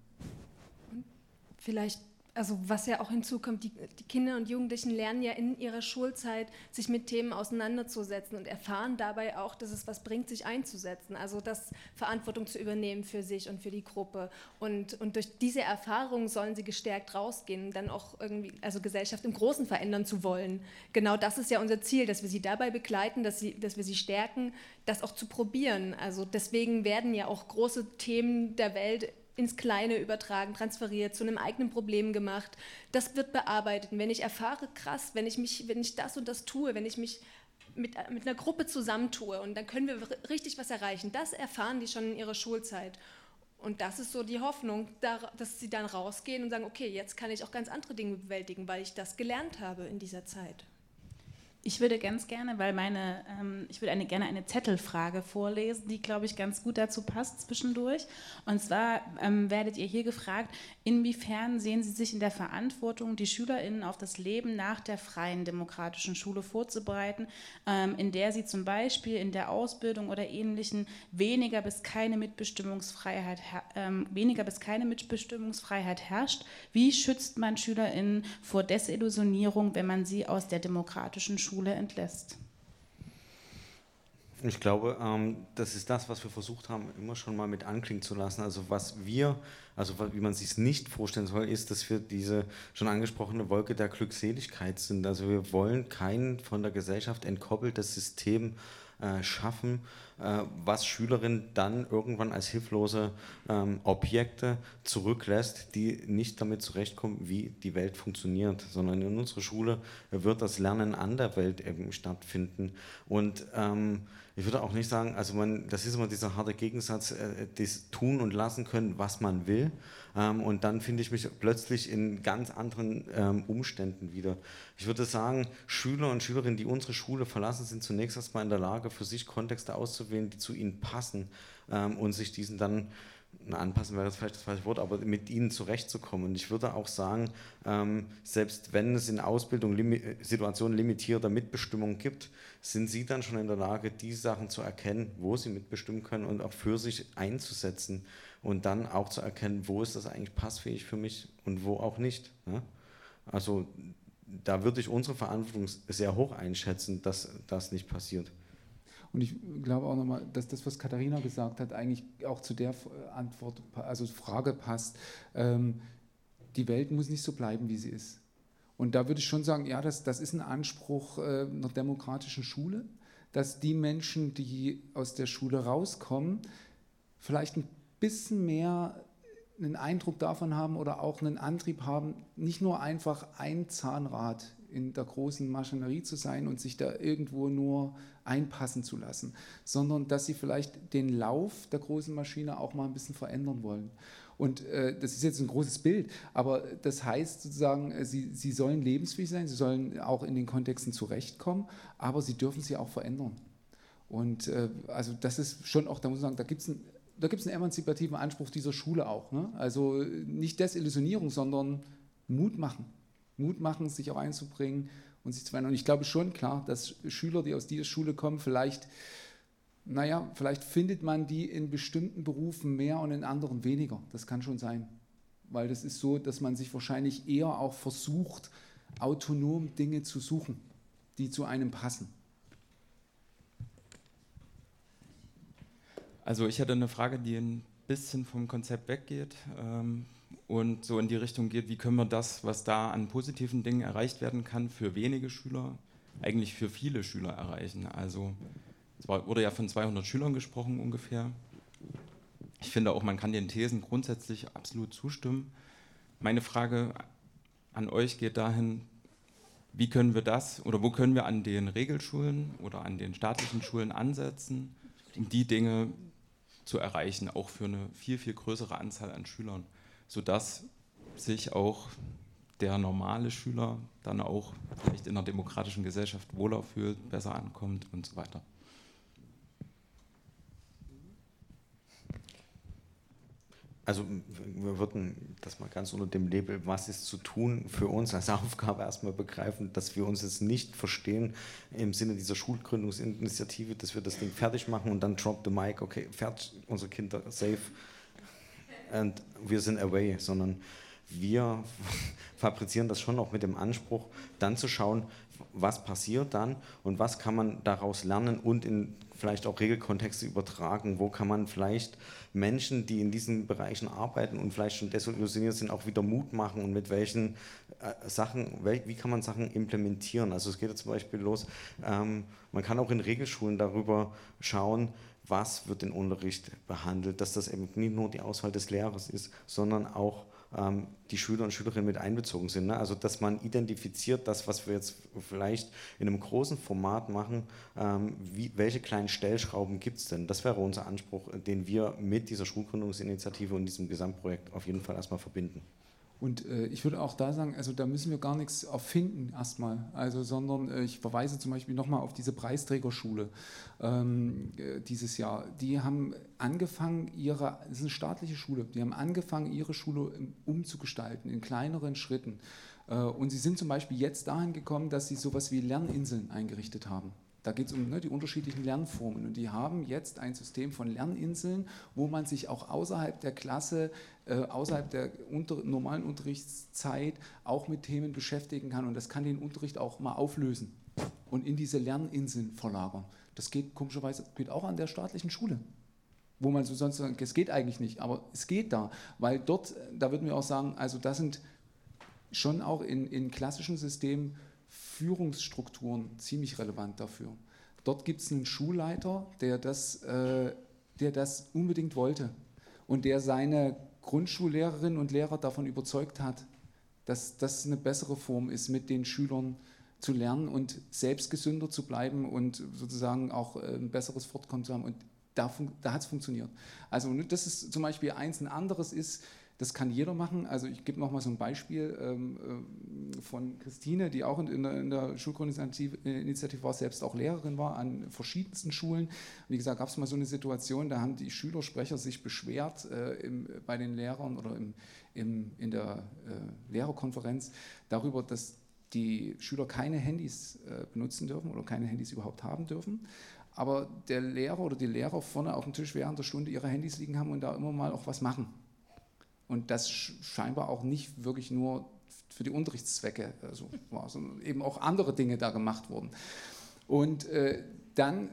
Vielleicht also was ja auch hinzukommt, die, die, Kinder und Jugendlichen lernen ja in ihrer Schulzeit, sich mit Themen auseinanderzusetzen und erfahren dabei auch, dass es was bringt, sich einzusetzen. Also das Verantwortung zu übernehmen für sich und für die Gruppe. Und, und durch diese Erfahrung sollen sie gestärkt rausgehen, dann auch irgendwie, also Gesellschaft im Großen verändern zu wollen. Genau das ist ja unser Ziel, dass wir sie dabei begleiten, dass, sie, dass wir sie stärken, das auch zu probieren. Also deswegen werden ja auch große Themen der Welt ins Kleine übertragen, transferiert, zu einem eigenen Problem gemacht. Das wird bearbeitet. Und wenn ich erfahre, krass, wenn ich mich, wenn ich das und das tue, wenn ich mich mit, mit einer Gruppe zusammentue und dann können wir richtig was erreichen. Das erfahren die schon in ihrer Schulzeit. Und das ist so die Hoffnung, dass sie dann rausgehen und sagen, okay, jetzt kann ich auch ganz andere Dinge bewältigen, weil ich das gelernt habe in dieser Zeit. Ich würde ganz gerne, weil meine, ähm, ich würde eine, gerne eine Zettelfrage vorlesen, die, glaube ich, ganz gut dazu passt zwischendurch. Und zwar ähm, werdet ihr hier gefragt, inwiefern sehen Sie sich in der Verantwortung, die SchülerInnen auf das Leben nach der freien demokratischen Schule vorzubereiten, ähm, in der sie zum Beispiel in der Ausbildung oder Ähnlichen weniger bis keine Mitbestimmungsfreiheit, ähm, weniger bis keine Mitbestimmungsfreiheit herrscht? Wie schützt man SchülerInnen vor Desillusionierung, wenn man sie aus der demokratischen Schule Schule entlässt. Ich glaube, ähm, das ist das, was wir versucht haben, immer schon mal mit anklingen zu lassen. Also was wir, also wie man sich nicht vorstellen soll, ist, dass wir diese schon angesprochene Wolke der Glückseligkeit sind. Also wir wollen kein von der Gesellschaft entkoppeltes System äh, schaffen, äh, was Schülerinnen dann irgendwann als hilflose ähm, Objekte zurücklässt, die nicht damit zurechtkommen, wie die Welt funktioniert, sondern in unserer Schule wird das Lernen an der Welt eben stattfinden. Und ähm, ich würde auch nicht sagen, also man, das ist immer dieser harte Gegensatz, äh, das tun und lassen können, was man will. Ähm, und dann finde ich mich plötzlich in ganz anderen ähm, Umständen wieder. Ich würde sagen, Schüler und Schülerinnen, die unsere Schule verlassen, sind zunächst erstmal in der Lage, für sich Kontexte auszuwählen, die zu ihnen passen ähm, und sich diesen dann na, anpassen wäre jetzt vielleicht das falsche Wort, aber mit ihnen zurechtzukommen. Und ich würde auch sagen, ähm, selbst wenn es in Ausbildung limi Situationen limitierter Mitbestimmung gibt, sind sie dann schon in der Lage, die Sachen zu erkennen, wo sie mitbestimmen können und auch für sich einzusetzen und dann auch zu erkennen, wo ist das eigentlich passfähig für mich und wo auch nicht. Ne? Also da würde ich unsere Verantwortung sehr hoch einschätzen, dass das nicht passiert. Und ich glaube auch nochmal, dass das, was Katharina gesagt hat, eigentlich auch zu der Antwort, also Frage passt. Ähm, die Welt muss nicht so bleiben, wie sie ist. Und da würde ich schon sagen, ja, das, das ist ein Anspruch äh, einer demokratischen Schule, dass die Menschen, die aus der Schule rauskommen, vielleicht ein bisschen mehr einen Eindruck davon haben oder auch einen Antrieb haben, nicht nur einfach ein Zahnrad in der großen Maschinerie zu sein und sich da irgendwo nur einpassen zu lassen, sondern dass sie vielleicht den Lauf der großen Maschine auch mal ein bisschen verändern wollen. Und äh, das ist jetzt ein großes Bild, aber das heißt sozusagen, äh, sie, sie sollen lebensfähig sein, sie sollen auch in den Kontexten zurechtkommen, aber sie dürfen sie auch verändern. Und äh, also das ist schon auch, da muss man sagen, da gibt es einen, da einen emanzipativen Anspruch dieser Schule auch. Ne? Also nicht Desillusionierung, sondern Mut machen. Mut machen, sich auch einzubringen und sich zu verändern. Und ich glaube schon, klar, dass Schüler, die aus dieser Schule kommen, vielleicht, naja, vielleicht findet man die in bestimmten Berufen mehr und in anderen weniger. Das kann schon sein. Weil das ist so, dass man sich wahrscheinlich eher auch versucht, autonom Dinge zu suchen, die zu einem passen. Also ich hätte eine Frage, die ein bisschen vom Konzept weggeht. Ähm, und so in die Richtung geht, wie können wir das, was da an positiven Dingen erreicht werden kann, für wenige Schüler, eigentlich für viele Schüler erreichen. Also es wurde ja von 200 Schülern gesprochen ungefähr. Ich finde auch, man kann den Thesen grundsätzlich absolut zustimmen. Meine Frage an euch geht dahin, wie können wir das oder wo können wir an den Regelschulen oder an den staatlichen Schulen ansetzen, um die Dinge zu erreichen, auch für eine viel, viel größere Anzahl an Schülern sodass sich auch der normale Schüler dann auch vielleicht in einer demokratischen Gesellschaft wohler fühlt, besser ankommt und so weiter. Also wir würden das mal ganz unter dem Label, was ist zu tun, für uns als Aufgabe erstmal begreifen, dass wir uns jetzt nicht verstehen im Sinne dieser Schulgründungsinitiative, dass wir das Ding fertig machen und dann drop the mic, okay, fertig, unsere Kinder safe. Und wir sind away, sondern wir fabrizieren das schon auch mit dem Anspruch, dann zu schauen, was passiert dann und was kann man daraus lernen und in vielleicht auch Regelkontexte übertragen, wo kann man vielleicht Menschen, die in diesen Bereichen arbeiten und vielleicht schon desillusioniert sind, auch wieder Mut machen und mit welchen äh, Sachen, wie kann man Sachen implementieren. Also es geht ja zum Beispiel los, ähm, man kann auch in Regelschulen darüber schauen, was wird im Unterricht behandelt, dass das eben nicht nur die Auswahl des Lehrers ist, sondern auch die Schüler und Schülerinnen mit einbezogen sind. Ne? Also dass man identifiziert, das, was wir jetzt vielleicht in einem großen Format machen, ähm, wie, welche kleinen Stellschrauben gibt es denn? Das wäre unser Anspruch, den wir mit dieser Schulgründungsinitiative und diesem Gesamtprojekt auf jeden Fall erstmal verbinden. Und äh, ich würde auch da sagen, also da müssen wir gar nichts erfinden erstmal, also sondern äh, ich verweise zum Beispiel nochmal auf diese Preisträgerschule ähm, äh, dieses Jahr. Die haben angefangen, ihre, das ist eine staatliche Schule, die haben angefangen, ihre Schule umzugestalten in kleineren Schritten. Äh, und sie sind zum Beispiel jetzt dahin gekommen, dass sie sowas wie Lerninseln eingerichtet haben. Da geht es um ne, die unterschiedlichen Lernformen. Und die haben jetzt ein System von Lerninseln, wo man sich auch außerhalb der Klasse, äh, außerhalb der unter, normalen Unterrichtszeit auch mit Themen beschäftigen kann. Und das kann den Unterricht auch mal auflösen und in diese Lerninseln verlagern. Das geht komischerweise geht auch an der staatlichen Schule. Wo man so sonst sagt, es geht eigentlich nicht, aber es geht da. Weil dort, da würden wir auch sagen, also das sind schon auch in, in klassischen Systemen Führungsstrukturen ziemlich relevant dafür. Dort gibt es einen Schulleiter, der das, äh, der das unbedingt wollte und der seine Grundschullehrerinnen und Lehrer davon überzeugt hat, dass das eine bessere Form ist, mit den Schülern zu lernen und selbst gesünder zu bleiben und sozusagen auch äh, ein besseres Fortkommen zu haben. Und da, da hat es funktioniert. Also das ist zum Beispiel eins. Ein anderes ist, das kann jeder machen. Also ich gebe noch mal so ein Beispiel ähm, äh, von Christine, die auch in, in der, in der Schulgrundinitiative war, selbst auch Lehrerin war an verschiedensten Schulen. Wie gesagt, gab es mal so eine Situation, da haben die Schülersprecher sich beschwert äh, im, bei den Lehrern oder im, im, in der äh, Lehrerkonferenz darüber, dass die Schüler keine Handys äh, benutzen dürfen oder keine Handys überhaupt haben dürfen aber der Lehrer oder die Lehrer vorne auf dem Tisch während der Stunde ihre Handys liegen haben und da immer mal auch was machen. Und das scheinbar auch nicht wirklich nur für die Unterrichtszwecke also war, sondern eben auch andere Dinge da gemacht wurden. Und äh, dann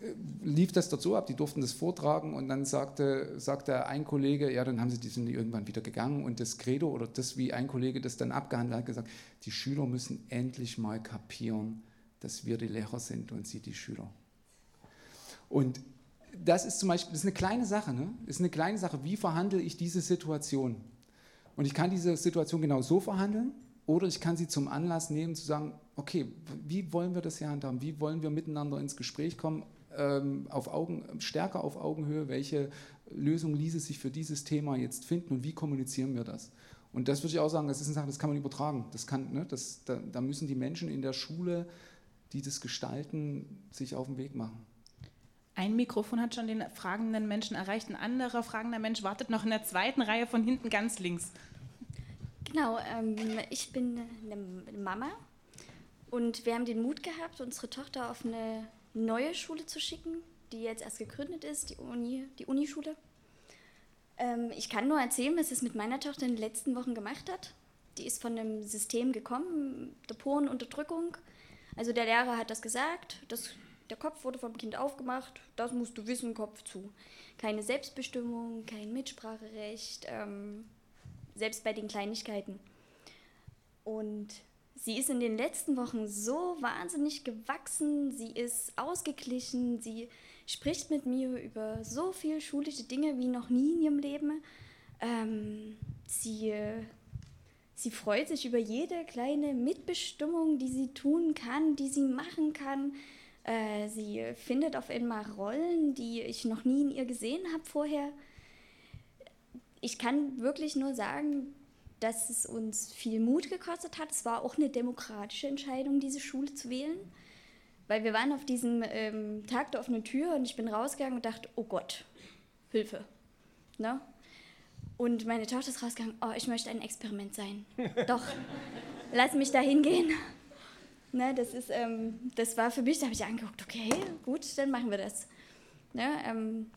äh, lief das so ab, die durften das vortragen und dann sagte, sagte ein Kollege, ja, dann haben sie die sind irgendwann wieder gegangen und das Credo oder das, wie ein Kollege das dann abgehandelt hat, gesagt, die Schüler müssen endlich mal kapieren, dass wir die Lehrer sind und sie die Schüler. Und das ist zum Beispiel, das ist eine kleine Sache, ne? Das ist eine kleine Sache. Wie verhandle ich diese Situation? Und ich kann diese Situation genau so verhandeln oder ich kann sie zum Anlass nehmen, zu sagen, okay, wie wollen wir das hier handhaben? Wie wollen wir miteinander ins Gespräch kommen? Ähm, auf Augen, stärker auf Augenhöhe, welche Lösung ließe sich für dieses Thema jetzt finden und wie kommunizieren wir das? Und das würde ich auch sagen, das ist eine Sache, das kann man übertragen. Das kann, ne, das, da, da müssen die Menschen in der Schule, die das gestalten, sich auf den Weg machen. Ein Mikrofon hat schon den fragenden Menschen erreicht, ein anderer fragender Mensch wartet noch in der zweiten Reihe von hinten ganz links. Genau, ähm, ich bin eine Mama und wir haben den Mut gehabt, unsere Tochter auf eine neue Schule zu schicken, die jetzt erst gegründet ist, die, Uni, die Unischule. Ähm, ich kann nur erzählen, was es mit meiner Tochter in den letzten Wochen gemacht hat. Die ist von einem System gekommen, der puren Unterdrückung. Also der Lehrer hat das gesagt, das der Kopf wurde vom Kind aufgemacht, das musst du wissen, Kopf zu. Keine Selbstbestimmung, kein Mitspracherecht, ähm, selbst bei den Kleinigkeiten. Und sie ist in den letzten Wochen so wahnsinnig gewachsen, sie ist ausgeglichen, sie spricht mit mir über so viele schulische Dinge wie noch nie in ihrem Leben. Ähm, sie, sie freut sich über jede kleine Mitbestimmung, die sie tun kann, die sie machen kann. Äh, sie findet auf einmal Rollen, die ich noch nie in ihr gesehen habe vorher. Ich kann wirklich nur sagen, dass es uns viel Mut gekostet hat. Es war auch eine demokratische Entscheidung, diese Schule zu wählen. Weil wir waren auf diesem ähm, Tag der offenen Tür und ich bin rausgegangen und dachte, oh Gott, Hilfe. Ne? Und meine Tochter ist rausgegangen, oh, ich möchte ein Experiment sein. Doch, lass mich da hingehen. Ne, das, ist, ähm, das war für mich, da habe ich angeguckt, okay, gut, dann machen wir das. Ne, ähm,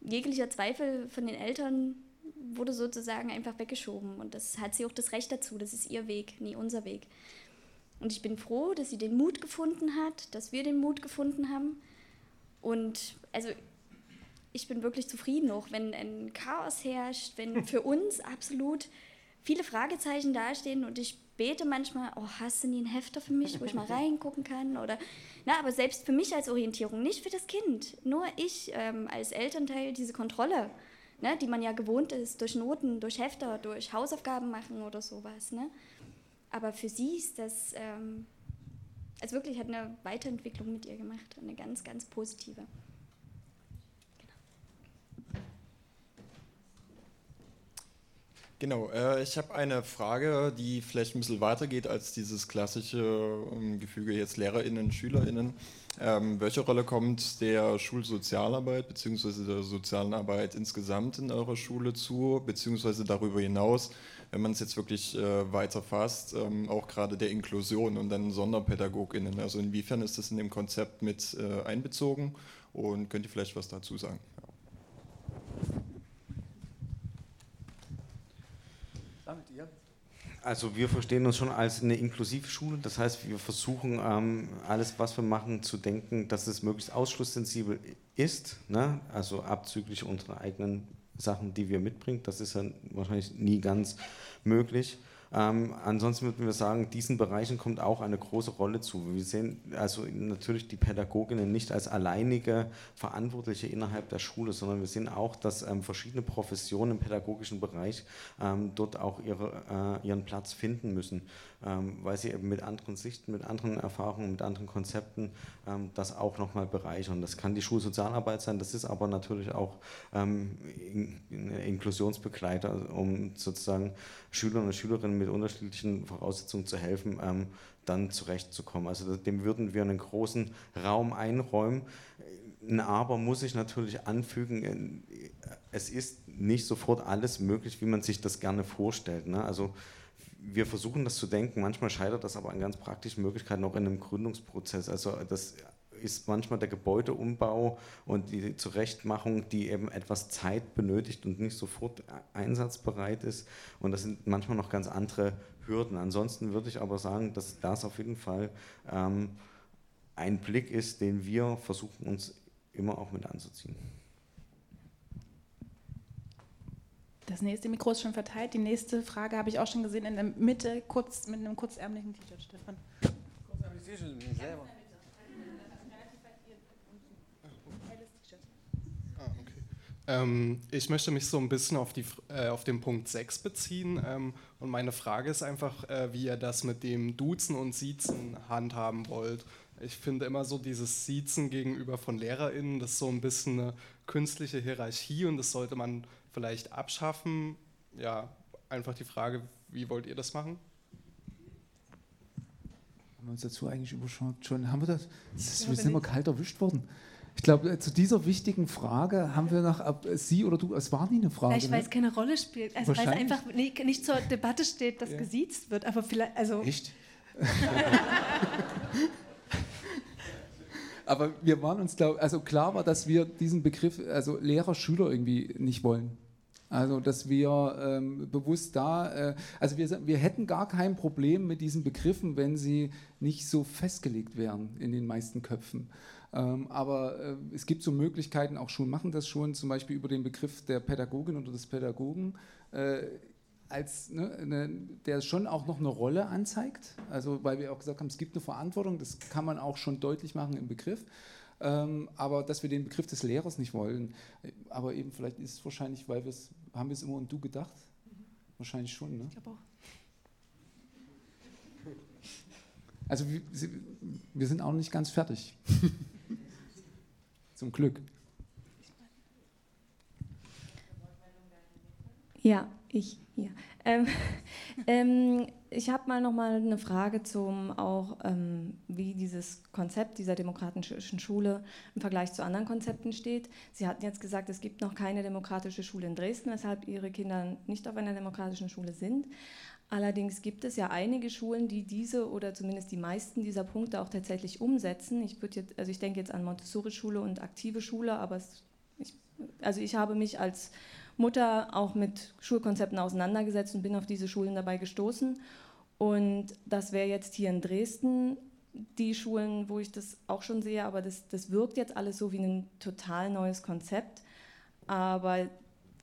jeglicher Zweifel von den Eltern wurde sozusagen einfach weggeschoben und das hat sie auch das Recht dazu, das ist ihr Weg, nie unser Weg. Und ich bin froh, dass sie den Mut gefunden hat, dass wir den Mut gefunden haben. Und also ich bin wirklich zufrieden, auch wenn ein Chaos herrscht, wenn für uns absolut viele Fragezeichen dastehen und ich bete manchmal, oh, hast du nie ein Hefter für mich, wo ich mal reingucken kann? Oder, na, aber selbst für mich als Orientierung, nicht für das Kind. Nur ich ähm, als Elternteil diese Kontrolle, ne, die man ja gewohnt ist, durch Noten, durch Hefter, durch Hausaufgaben machen oder sowas. Ne? Aber für sie ist das, ähm, also wirklich hat eine Weiterentwicklung mit ihr gemacht, eine ganz, ganz positive. Genau, äh, ich habe eine Frage, die vielleicht ein bisschen weitergeht als dieses klassische ähm, Gefüge jetzt LehrerInnen, SchülerInnen. Ähm, welche Rolle kommt der Schulsozialarbeit bzw. der sozialen Arbeit insgesamt in eurer Schule zu, beziehungsweise darüber hinaus, wenn man es jetzt wirklich äh, weiter fasst, ähm, auch gerade der Inklusion und dann SonderpädagogInnen? Also inwiefern ist das in dem Konzept mit äh, einbezogen und könnt ihr vielleicht was dazu sagen? Also wir verstehen uns schon als eine Inklusivschule. Das heißt, wir versuchen ähm, alles, was wir machen, zu denken, dass es möglichst ausschlusssensibel ist. Ne? Also abzüglich unserer eigenen Sachen, die wir mitbringen. Das ist ja wahrscheinlich nie ganz möglich. Ähm, ansonsten würden wir sagen, diesen Bereichen kommt auch eine große Rolle zu. Wir sehen also natürlich die Pädagoginnen nicht als alleinige Verantwortliche innerhalb der Schule, sondern wir sehen auch, dass ähm, verschiedene Professionen im pädagogischen Bereich ähm, dort auch ihre, äh, ihren Platz finden müssen, weil sie eben mit anderen Sichten, mit anderen Erfahrungen, mit anderen Konzepten ähm, das auch nochmal bereichern. Das kann die Schulsozialarbeit sein, das ist aber natürlich auch ähm, in, in Inklusionsbegleiter, um sozusagen Schülerinnen und Schülerinnen mit unterschiedlichen Voraussetzungen zu helfen, ähm, dann zurechtzukommen. Also dem würden wir einen großen Raum einräumen. Ein Aber muss ich natürlich anfügen, es ist nicht sofort alles möglich, wie man sich das gerne vorstellt. Ne? Also wir versuchen das zu denken, manchmal scheitert das aber an ganz praktischen Möglichkeiten auch in einem Gründungsprozess. Also das ist manchmal der Gebäudeumbau und die Zurechtmachung, die eben etwas Zeit benötigt und nicht sofort einsatzbereit ist. Und das sind manchmal noch ganz andere Hürden. Ansonsten würde ich aber sagen, dass das auf jeden Fall ähm, ein Blick ist, den wir versuchen uns immer auch mit anzuziehen. Das nächste Mikro ist schon verteilt. Die nächste Frage habe ich auch schon gesehen in der Mitte, kurz mit einem kurzärmeligen T-Shirt, Stefan. Selber. Ähm, ich möchte mich so ein bisschen auf, die, äh, auf den Punkt 6 beziehen. Ähm, und meine Frage ist einfach, äh, wie ihr das mit dem Duzen und Siezen handhaben wollt. Ich finde immer so dieses Siezen gegenüber von LehrerInnen, das ist so ein bisschen eine künstliche Hierarchie und das sollte man vielleicht abschaffen. Ja, einfach die Frage, wie wollt ihr das machen? Haben wir uns dazu eigentlich überschaut? Schon haben wir das? das ist, wir sind immer kalt erwischt worden. Ich glaube, äh, zu dieser wichtigen Frage haben wir noch, ob Sie oder du, es war nie eine Frage. Vielleicht, weil ne? es keine Rolle spielt. Also, weil es einfach nicht, nicht zur Debatte steht, dass ja. gesiezt wird. Aber vielleicht, also. Echt? aber wir waren uns, glaub, also klar war, dass wir diesen Begriff, also Lehrer, Schüler irgendwie nicht wollen. Also, dass wir ähm, bewusst da, äh, also wir, wir hätten gar kein Problem mit diesen Begriffen, wenn sie nicht so festgelegt wären in den meisten Köpfen. Ähm, aber äh, es gibt so Möglichkeiten, auch Schulen machen das schon, zum Beispiel über den Begriff der Pädagogin oder des Pädagogen. Äh, als, ne, ne, der schon auch noch eine Rolle anzeigt, also weil wir auch gesagt haben, es gibt eine Verantwortung, das kann man auch schon deutlich machen im Begriff, ähm, aber dass wir den Begriff des Lehrers nicht wollen, aber eben vielleicht ist es wahrscheinlich, weil wir es, haben wir es immer und du gedacht? Mhm. Wahrscheinlich schon, ne? Ich glaube auch. Also wir, wir sind auch nicht ganz fertig. Zum Glück. Ja, ich hier. Ähm, ähm, ich habe mal noch mal eine Frage zum auch, ähm, wie dieses Konzept dieser demokratischen Schule im Vergleich zu anderen Konzepten steht. Sie hatten jetzt gesagt, es gibt noch keine demokratische Schule in Dresden, weshalb Ihre Kinder nicht auf einer demokratischen Schule sind. Allerdings gibt es ja einige Schulen, die diese oder zumindest die meisten dieser Punkte auch tatsächlich umsetzen. Ich jetzt, also ich denke jetzt an Montessori-Schule und aktive Schule, aber es, ich, also ich habe mich als Mutter auch mit Schulkonzepten auseinandergesetzt und bin auf diese Schulen dabei gestoßen. Und das wäre jetzt hier in Dresden die Schulen, wo ich das auch schon sehe, aber das, das wirkt jetzt alles so wie ein total neues Konzept. Aber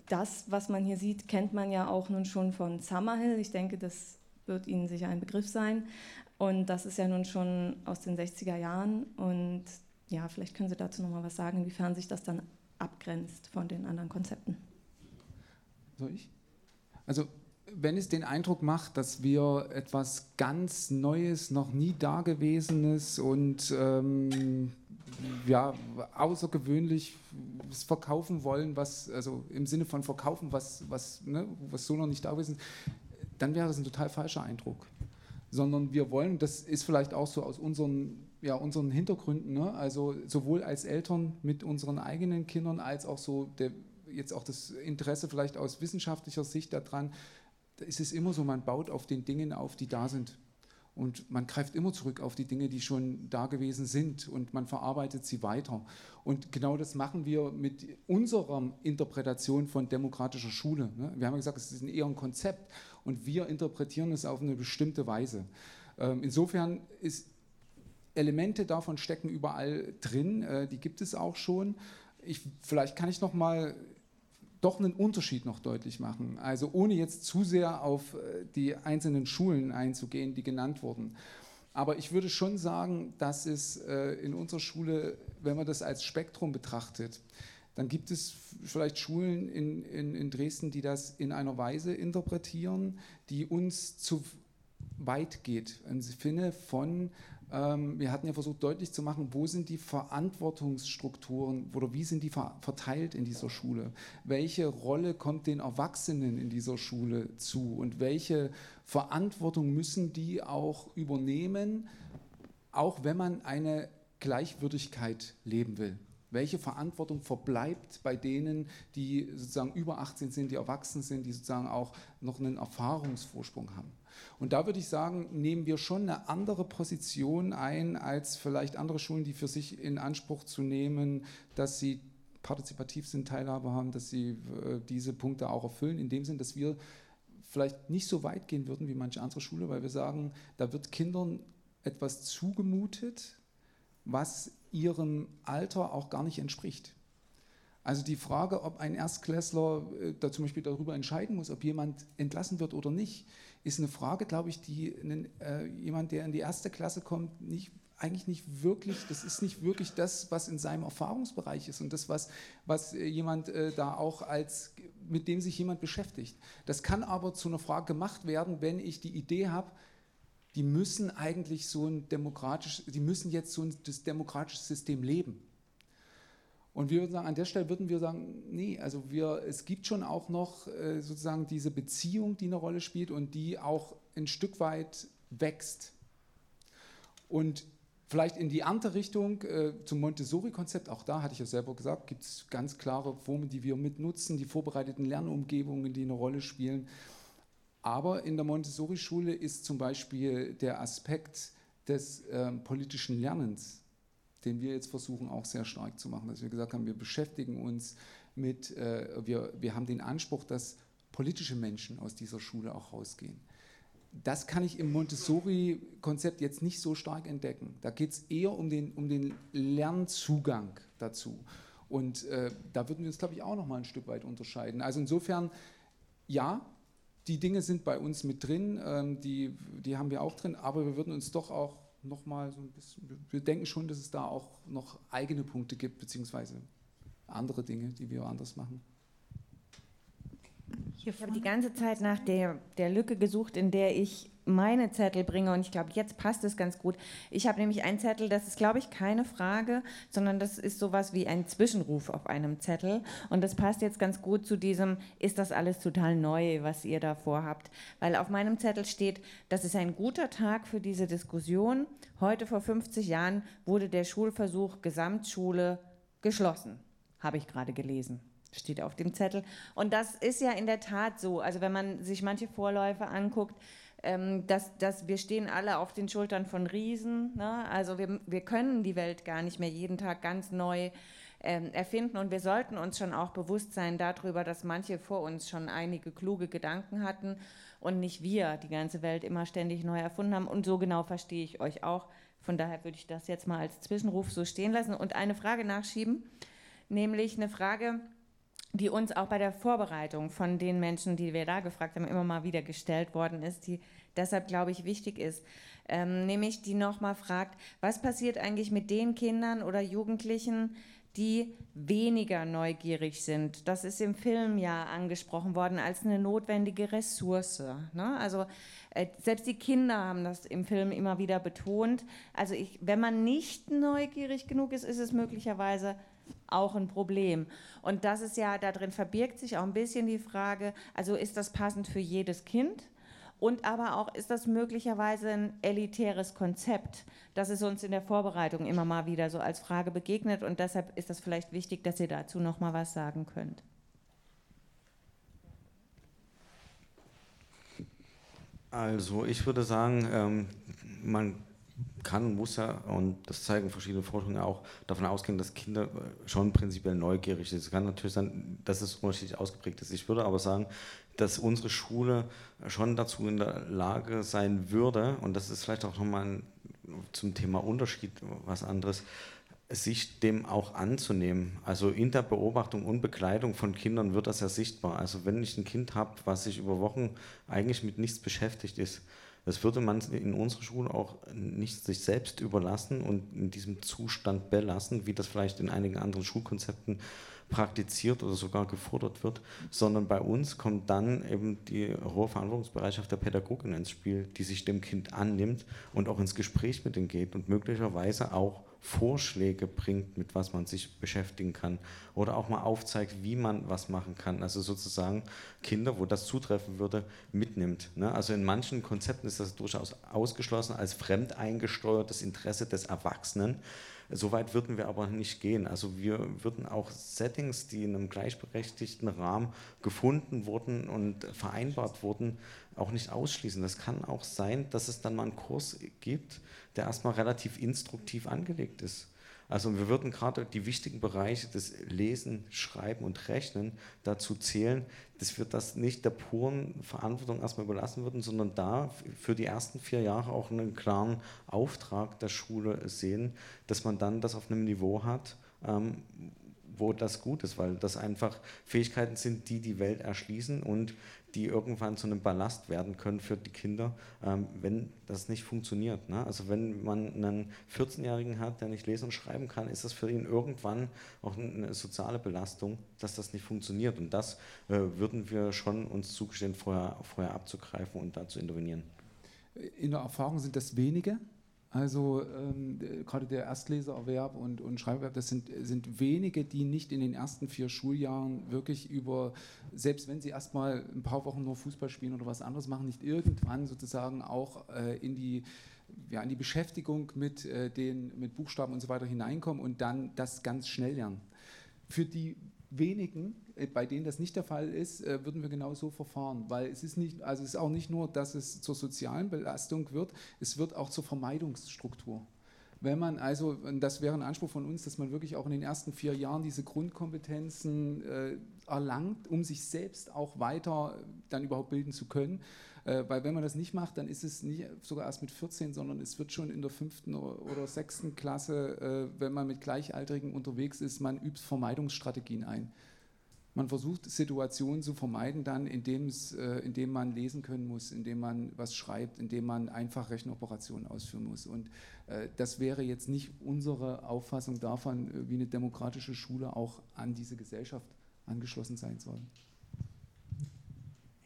das, was man hier sieht, kennt man ja auch nun schon von Summerhill. Ich denke, das wird Ihnen sicher ein Begriff sein. Und das ist ja nun schon aus den 60er Jahren. Und ja, vielleicht können Sie dazu noch mal was sagen, inwiefern sich das dann abgrenzt von den anderen Konzepten. Soll ich? Also, wenn es den Eindruck macht, dass wir etwas ganz Neues, noch nie Dagewesenes und ähm, ja, außergewöhnlich verkaufen wollen, was, also im Sinne von verkaufen, was, was, ne, was so noch nicht da ist, dann wäre das ein total falscher Eindruck. Sondern wir wollen, das ist vielleicht auch so aus unseren, ja, unseren Hintergründen, ne, also sowohl als Eltern mit unseren eigenen Kindern, als auch so der, jetzt auch das Interesse vielleicht aus wissenschaftlicher Sicht daran, da ist es immer so, man baut auf den Dingen auf, die da sind. Und man greift immer zurück auf die Dinge, die schon da gewesen sind und man verarbeitet sie weiter. Und genau das machen wir mit unserer Interpretation von demokratischer Schule. Ne? Wir haben ja gesagt, es ist eher ein Konzept und wir interpretieren es auf eine bestimmte Weise. Ähm, insofern ist Elemente davon stecken überall drin, äh, die gibt es auch schon. Ich, vielleicht kann ich noch mal doch einen Unterschied noch deutlich machen. Also ohne jetzt zu sehr auf äh, die einzelnen Schulen einzugehen, die genannt wurden. Aber ich würde schon sagen, dass es äh, in unserer Schule, wenn man das als Spektrum betrachtet, dann gibt es vielleicht Schulen in, in, in Dresden, die das in einer Weise interpretieren, die uns zu weit geht. Im Sinne von, wir hatten ja versucht deutlich zu machen, wo sind die Verantwortungsstrukturen oder wie sind die verteilt in dieser Schule? Welche Rolle kommt den Erwachsenen in dieser Schule zu und welche Verantwortung müssen die auch übernehmen, auch wenn man eine Gleichwürdigkeit leben will? Welche Verantwortung verbleibt bei denen, die sozusagen über 18 sind, die erwachsen sind, die sozusagen auch noch einen Erfahrungsvorsprung haben? Und da würde ich sagen, nehmen wir schon eine andere Position ein als vielleicht andere Schulen, die für sich in Anspruch zu nehmen, dass sie partizipativ sind, Teilhabe haben, dass sie äh, diese Punkte auch erfüllen, in dem Sinn, dass wir vielleicht nicht so weit gehen würden wie manche andere Schule, weil wir sagen, da wird Kindern etwas zugemutet, was ihrem Alter auch gar nicht entspricht. Also die Frage, ob ein Erstklässler äh, da zum Beispiel darüber entscheiden muss, ob jemand entlassen wird oder nicht, ist eine Frage, glaube ich, die einen, äh, jemand, der in die erste Klasse kommt, nicht, eigentlich nicht wirklich, das ist nicht wirklich das, was in seinem Erfahrungsbereich ist und das, was, was äh, jemand äh, da auch als, mit dem sich jemand beschäftigt. Das kann aber zu einer Frage gemacht werden, wenn ich die Idee habe, die müssen eigentlich so ein demokratisch, die müssen jetzt so ein das demokratische System leben. Und wir würden sagen, an der Stelle würden wir sagen, nee, also wir, es gibt schon auch noch äh, sozusagen diese Beziehung, die eine Rolle spielt und die auch ein Stück weit wächst. Und vielleicht in die andere Richtung äh, zum Montessori-Konzept, auch da hatte ich ja selber gesagt, gibt es ganz klare Formen, die wir mitnutzen, die vorbereiteten Lernumgebungen, die eine Rolle spielen. Aber in der Montessori-Schule ist zum Beispiel der Aspekt des äh, politischen Lernens den wir jetzt versuchen auch sehr stark zu machen, dass wir gesagt haben, wir beschäftigen uns mit, äh, wir, wir haben den Anspruch, dass politische Menschen aus dieser Schule auch rausgehen. Das kann ich im Montessori-Konzept jetzt nicht so stark entdecken. Da geht es eher um den, um den Lernzugang dazu. Und äh, da würden wir uns, glaube ich, auch noch mal ein Stück weit unterscheiden. Also insofern, ja, die Dinge sind bei uns mit drin, ähm, die, die haben wir auch drin, aber wir würden uns doch auch nochmal so ein bisschen, wir denken schon, dass es da auch noch eigene Punkte gibt, beziehungsweise andere Dinge, die wir anders machen. Ich habe die ganze Zeit nach der, der Lücke gesucht, in der ich meine Zettel bringe und ich glaube, jetzt passt es ganz gut. Ich habe nämlich einen Zettel, das ist, glaube ich, keine Frage, sondern das ist sowas wie ein Zwischenruf auf einem Zettel und das passt jetzt ganz gut zu diesem, ist das alles total neu, was ihr da vorhabt? Weil auf meinem Zettel steht, das ist ein guter Tag für diese Diskussion. Heute vor 50 Jahren wurde der Schulversuch Gesamtschule geschlossen, habe ich gerade gelesen steht auf dem Zettel. Und das ist ja in der Tat so. Also wenn man sich manche Vorläufe anguckt, ähm, dass, dass wir stehen alle auf den Schultern von Riesen. Ne? Also wir, wir können die Welt gar nicht mehr jeden Tag ganz neu ähm, erfinden und wir sollten uns schon auch bewusst sein darüber, dass manche vor uns schon einige kluge Gedanken hatten und nicht wir die ganze Welt immer ständig neu erfunden haben. Und so genau verstehe ich euch auch. Von daher würde ich das jetzt mal als Zwischenruf so stehen lassen und eine Frage nachschieben, nämlich eine Frage, die uns auch bei der Vorbereitung von den Menschen, die wir da gefragt haben, immer mal wieder gestellt worden ist, die deshalb, glaube ich, wichtig ist. Ähm, nämlich die nochmal fragt, was passiert eigentlich mit den Kindern oder Jugendlichen, die weniger neugierig sind. Das ist im Film ja angesprochen worden als eine notwendige Ressource. Ne? Also äh, selbst die Kinder haben das im Film immer wieder betont. Also ich, wenn man nicht neugierig genug ist, ist es möglicherweise auch ein Problem. Und das ist ja, darin verbirgt sich auch ein bisschen die Frage, also ist das passend für jedes Kind? Und aber auch, ist das möglicherweise ein elitäres Konzept? Das ist uns in der Vorbereitung immer mal wieder so als Frage begegnet und deshalb ist das vielleicht wichtig, dass ihr dazu noch mal was sagen könnt. Also ich würde sagen, ähm, man kann und muss ja, und das zeigen verschiedene Forschungen auch, davon ausgehen, dass Kinder äh, schon prinzipiell neugierig sind. Es kann natürlich sein, dass es unterschiedlich ausgeprägt ist. Ich würde aber sagen, dass unsere Schule schon dazu in der Lage sein würde, und das ist vielleicht auch nochmal zum Thema Unterschied was anderes, sich dem auch anzunehmen. Also in der Beobachtung und Begleitung von Kindern wird das ja sichtbar. Also wenn ich ein Kind habe, was sich über Wochen eigentlich mit nichts beschäftigt ist, das würde man in unserer Schule auch nicht sich selbst überlassen und in diesem Zustand belassen, wie das vielleicht in einigen anderen Schulkonzepten praktiziert oder sogar gefordert wird, sondern bei uns kommt dann eben die hohe Verantwortungsbereitschaft der Pädagogin ins Spiel, die sich dem Kind annimmt und auch ins Gespräch mit ihm geht und möglicherweise auch Vorschläge bringt, mit was man sich beschäftigen kann oder auch mal aufzeigt, wie man was machen kann. Also sozusagen Kinder, wo das zutreffen würde, mitnimmt. Ne? Also in manchen Konzepten ist das durchaus ausgeschlossen als fremdeingesteuertes Interesse des Erwachsenen. So weit würden wir aber nicht gehen. Also wir würden auch Settings, die in einem gleichberechtigten Rahmen gefunden wurden und vereinbart wurden, auch nicht ausschließen. Das kann auch sein, dass es dann mal einen Kurs gibt, der erstmal relativ instruktiv angelegt ist. Also wir würden gerade die wichtigen Bereiche des Lesen, Schreiben und Rechnen dazu zählen, dass wir das nicht der puren Verantwortung erstmal überlassen würden, sondern da für die ersten vier Jahre auch einen klaren Auftrag der Schule sehen, dass man dann das auf einem Niveau hat, ähm, wo das gut ist, weil das einfach Fähigkeiten sind, die die Welt erschließen und die irgendwann zu einem Ballast werden können für die Kinder, ähm, wenn das nicht funktioniert. Ne? Also wenn man einen 14-Jährigen hat, der nicht lesen und schreiben kann, ist das für ihn irgendwann auch eine soziale Belastung, dass das nicht funktioniert. Und das äh, würden wir schon uns zugestehen, vorher, vorher abzugreifen und da zu intervenieren. In der Erfahrung sind das wenige, also ähm, gerade der Erstlesererwerb und, und Schreiberwerb, das sind, sind wenige, die nicht in den ersten vier Schuljahren wirklich über, selbst wenn sie erstmal ein paar Wochen nur Fußball spielen oder was anderes machen, nicht irgendwann sozusagen auch äh, in die ja, in die Beschäftigung mit, äh, den, mit Buchstaben und so weiter hineinkommen und dann das ganz schnell lernen. Für die wenigen, äh, bei denen das nicht der Fall ist, äh, würden wir genau so verfahren, weil es ist nicht, also es ist auch nicht nur, dass es zur sozialen Belastung wird, es wird auch zur Vermeidungsstruktur. Wenn man also, das wäre ein Anspruch von uns, dass man wirklich auch in den ersten vier Jahren diese Grundkompetenzen äh, erlangt, um sich selbst auch weiter dann überhaupt bilden zu können. Äh, weil wenn man das nicht macht, dann ist es nicht sogar erst mit 14, sondern es wird schon in der fünften oder sechsten Klasse, äh, wenn man mit Gleichaltrigen unterwegs ist, man übt Vermeidungsstrategien ein. Man versucht Situationen zu vermeiden, dann, indem, es, äh, indem man lesen können muss, indem man was schreibt, indem man einfach Rechenoperationen ausführen muss. Und das wäre jetzt nicht unsere Auffassung davon, wie eine demokratische Schule auch an diese Gesellschaft angeschlossen sein soll.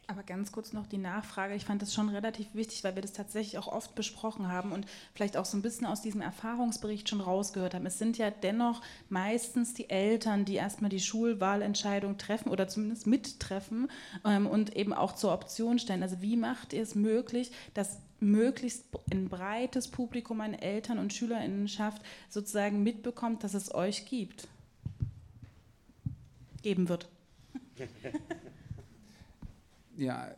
Aber ganz kurz noch die Nachfrage. Ich fand das schon relativ wichtig, weil wir das tatsächlich auch oft besprochen haben und vielleicht auch so ein bisschen aus diesem Erfahrungsbericht schon rausgehört haben. Es sind ja dennoch meistens die Eltern, die erstmal die Schulwahlentscheidung treffen oder zumindest mittreffen ähm, und eben auch zur Option stellen. Also wie macht ihr es möglich, dass möglichst ein breites Publikum an Eltern und Schülerinnenschaft sozusagen mitbekommt, dass es euch gibt? Geben wird. ja,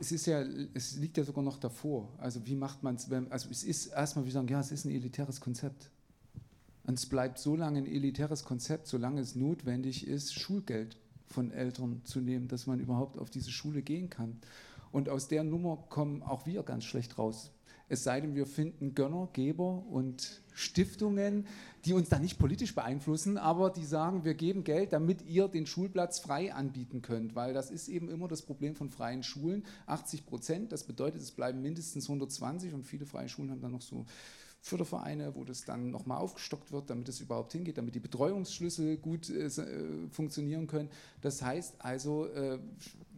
es ist ja, es liegt ja sogar noch davor. Also wie macht man es, also es ist erstmal, wie sagen, ja, es ist ein elitäres Konzept. Und es bleibt so lange ein elitäres Konzept, solange es notwendig ist, Schulgeld von Eltern zu nehmen, dass man überhaupt auf diese Schule gehen kann. Und aus der Nummer kommen auch wir ganz schlecht raus. Es sei denn, wir finden Gönner, Geber und Stiftungen, die uns da nicht politisch beeinflussen, aber die sagen, wir geben Geld, damit ihr den Schulplatz frei anbieten könnt, weil das ist eben immer das Problem von freien Schulen. 80 Prozent, das bedeutet, es bleiben mindestens 120 und viele freie Schulen haben dann noch so Fördervereine, wo das dann nochmal aufgestockt wird, damit es überhaupt hingeht, damit die Betreuungsschlüssel gut äh, äh funktionieren können. Das heißt also, äh,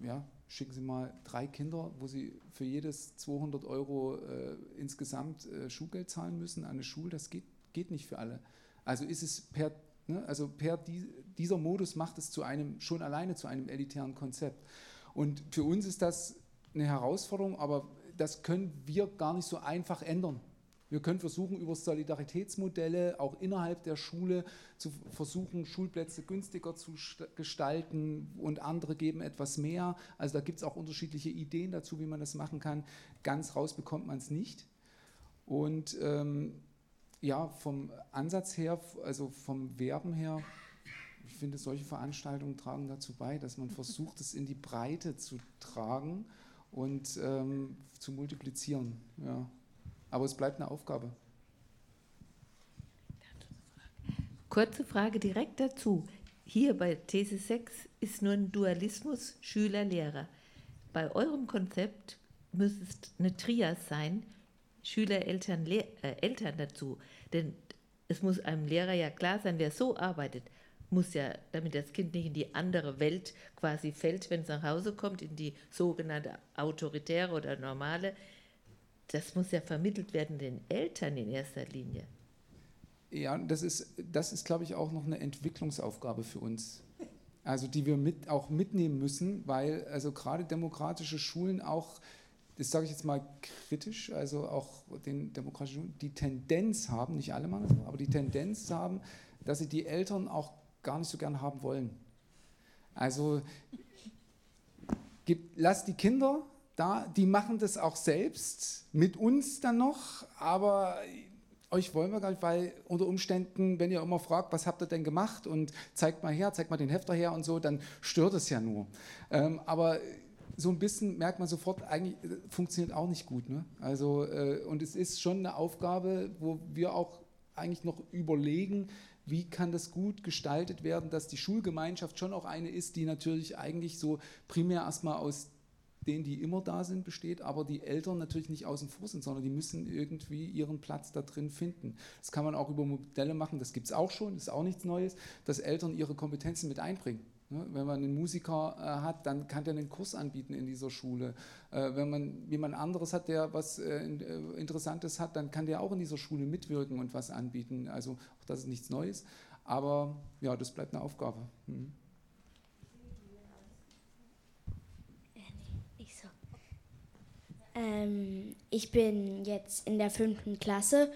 ja, schicken Sie mal drei Kinder, wo Sie für jedes 200 Euro äh, insgesamt äh, Schulgeld zahlen müssen an eine Schule. Das geht, geht nicht für alle. Also ist es per, ne, also per die, dieser Modus macht es zu einem, schon alleine zu einem elitären Konzept. Und für uns ist das eine Herausforderung, aber das können wir gar nicht so einfach ändern. Wir können versuchen, über Solidaritätsmodelle auch innerhalb der Schule zu versuchen, Schulplätze günstiger zu gestalten und andere geben etwas mehr. Also da gibt es auch unterschiedliche Ideen dazu, wie man das machen kann. Ganz raus bekommt man es nicht. Und ähm, ja, vom Ansatz her, also vom Werben her, ich finde, solche Veranstaltungen tragen dazu bei, dass man versucht, es in die Breite zu tragen und ähm, zu multiplizieren. Ja. Aber es bleibt eine Aufgabe. Kurze Frage direkt dazu. Hier bei These 6 ist nur ein Dualismus Schüler-Lehrer. Bei eurem Konzept müsste es eine Trias sein, Schüler, Eltern, äh, Eltern dazu. Denn es muss einem Lehrer ja klar sein, wer so arbeitet, muss ja, damit das Kind nicht in die andere Welt quasi fällt, wenn es nach Hause kommt, in die sogenannte autoritäre oder normale, das muss ja vermittelt werden den Eltern in erster Linie. Ja, das ist, das ist, glaube ich, auch noch eine Entwicklungsaufgabe für uns. Also die wir mit, auch mitnehmen müssen, weil also gerade demokratische Schulen auch, das sage ich jetzt mal kritisch, also auch den demokratischen Schulen, die Tendenz haben, nicht alle das, aber die Tendenz haben, dass sie die Eltern auch gar nicht so gern haben wollen. Also gib, lass die Kinder da, die machen das auch selbst, mit uns dann noch, aber euch wollen wir gar nicht, weil unter Umständen, wenn ihr immer fragt, was habt ihr denn gemacht und zeigt mal her, zeigt mal den Hefter her und so, dann stört es ja nur. Ähm, aber so ein bisschen merkt man sofort, eigentlich äh, funktioniert auch nicht gut. Ne? Also, äh, und es ist schon eine Aufgabe, wo wir auch eigentlich noch überlegen, wie kann das gut gestaltet werden, dass die Schulgemeinschaft schon auch eine ist, die natürlich eigentlich so primär erstmal aus denen, die immer da sind, besteht, aber die Eltern natürlich nicht außen vor sind, sondern die müssen irgendwie ihren Platz da drin finden. Das kann man auch über Modelle machen, das gibt es auch schon, ist auch nichts Neues, dass Eltern ihre Kompetenzen mit einbringen. Ne, wenn man einen Musiker äh, hat, dann kann der einen Kurs anbieten in dieser Schule. Äh, wenn man jemand anderes hat, der was äh, Interessantes hat, dann kann der auch in dieser Schule mitwirken und was anbieten. Also auch das ist nichts Neues. Aber ja, das bleibt eine Aufgabe. Mhm. Ähm, ich bin jetzt in der fünften Klasse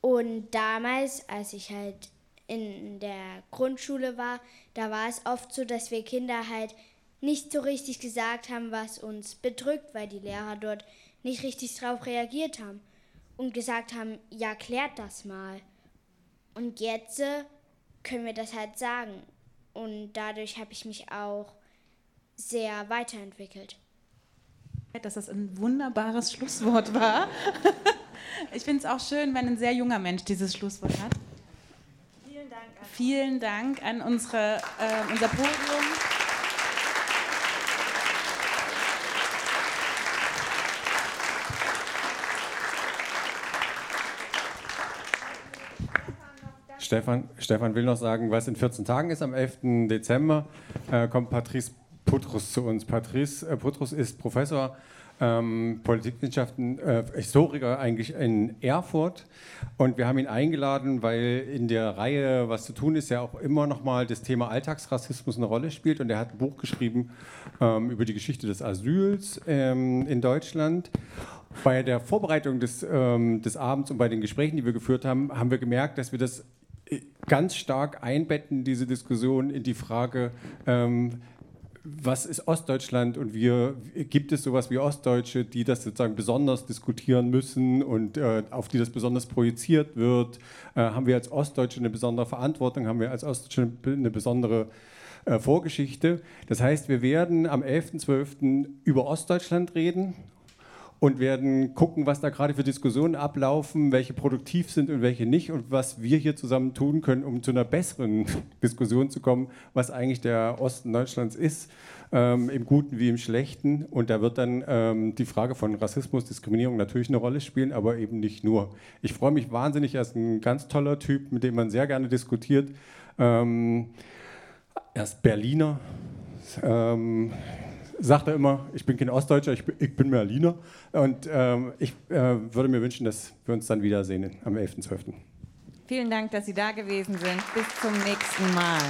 und damals, als ich halt in der Grundschule war, da war es oft so, dass wir Kinder halt nicht so richtig gesagt haben, was uns bedrückt, weil die Lehrer dort nicht richtig darauf reagiert haben und gesagt haben, ja, klärt das mal. Und jetzt äh, können wir das halt sagen. Und dadurch habe ich mich auch sehr weiterentwickelt dass das ein wunderbares Schlusswort war. Ich finde es auch schön, wenn ein sehr junger Mensch dieses Schlusswort hat. Vielen Dank. Vielen Dank an unsere, äh, unser Podium. Stefan, Stefan will noch sagen, was in 14 Tagen ist. Am 11. Dezember äh, kommt Patrice Putrus zu uns. Patrice äh, Putrus ist Professor ähm, Politikwissenschaften, äh, Historiker eigentlich in Erfurt. Und wir haben ihn eingeladen, weil in der Reihe Was zu tun ist ja auch immer noch mal das Thema Alltagsrassismus eine Rolle spielt. Und er hat ein Buch geschrieben ähm, über die Geschichte des Asyls ähm, in Deutschland. Bei der Vorbereitung des, ähm, des Abends und bei den Gesprächen, die wir geführt haben, haben wir gemerkt, dass wir das äh, ganz stark einbetten, diese Diskussion in die Frage, ähm, was ist Ostdeutschland und wir, gibt es sowas wie Ostdeutsche, die das sozusagen besonders diskutieren müssen und äh, auf die das besonders projiziert wird? Äh, haben wir als Ostdeutsche eine besondere Verantwortung? Haben wir als Ostdeutsche eine besondere äh, Vorgeschichte? Das heißt, wir werden am 11.12. über Ostdeutschland reden und werden gucken, was da gerade für Diskussionen ablaufen, welche produktiv sind und welche nicht und was wir hier zusammen tun können, um zu einer besseren Diskussion zu kommen, was eigentlich der Osten Deutschlands ist, ähm, im Guten wie im Schlechten. Und da wird dann ähm, die Frage von Rassismus, Diskriminierung natürlich eine Rolle spielen, aber eben nicht nur. Ich freue mich wahnsinnig, er ist ein ganz toller Typ, mit dem man sehr gerne diskutiert. Ähm, er ist Berliner. Ähm, sagt er immer, ich bin kein Ostdeutscher, ich bin, ich bin Berliner. Und ähm, ich äh, würde mir wünschen, dass wir uns dann wiedersehen am 11.12. Vielen Dank, dass Sie da gewesen sind. Bis zum nächsten Mal.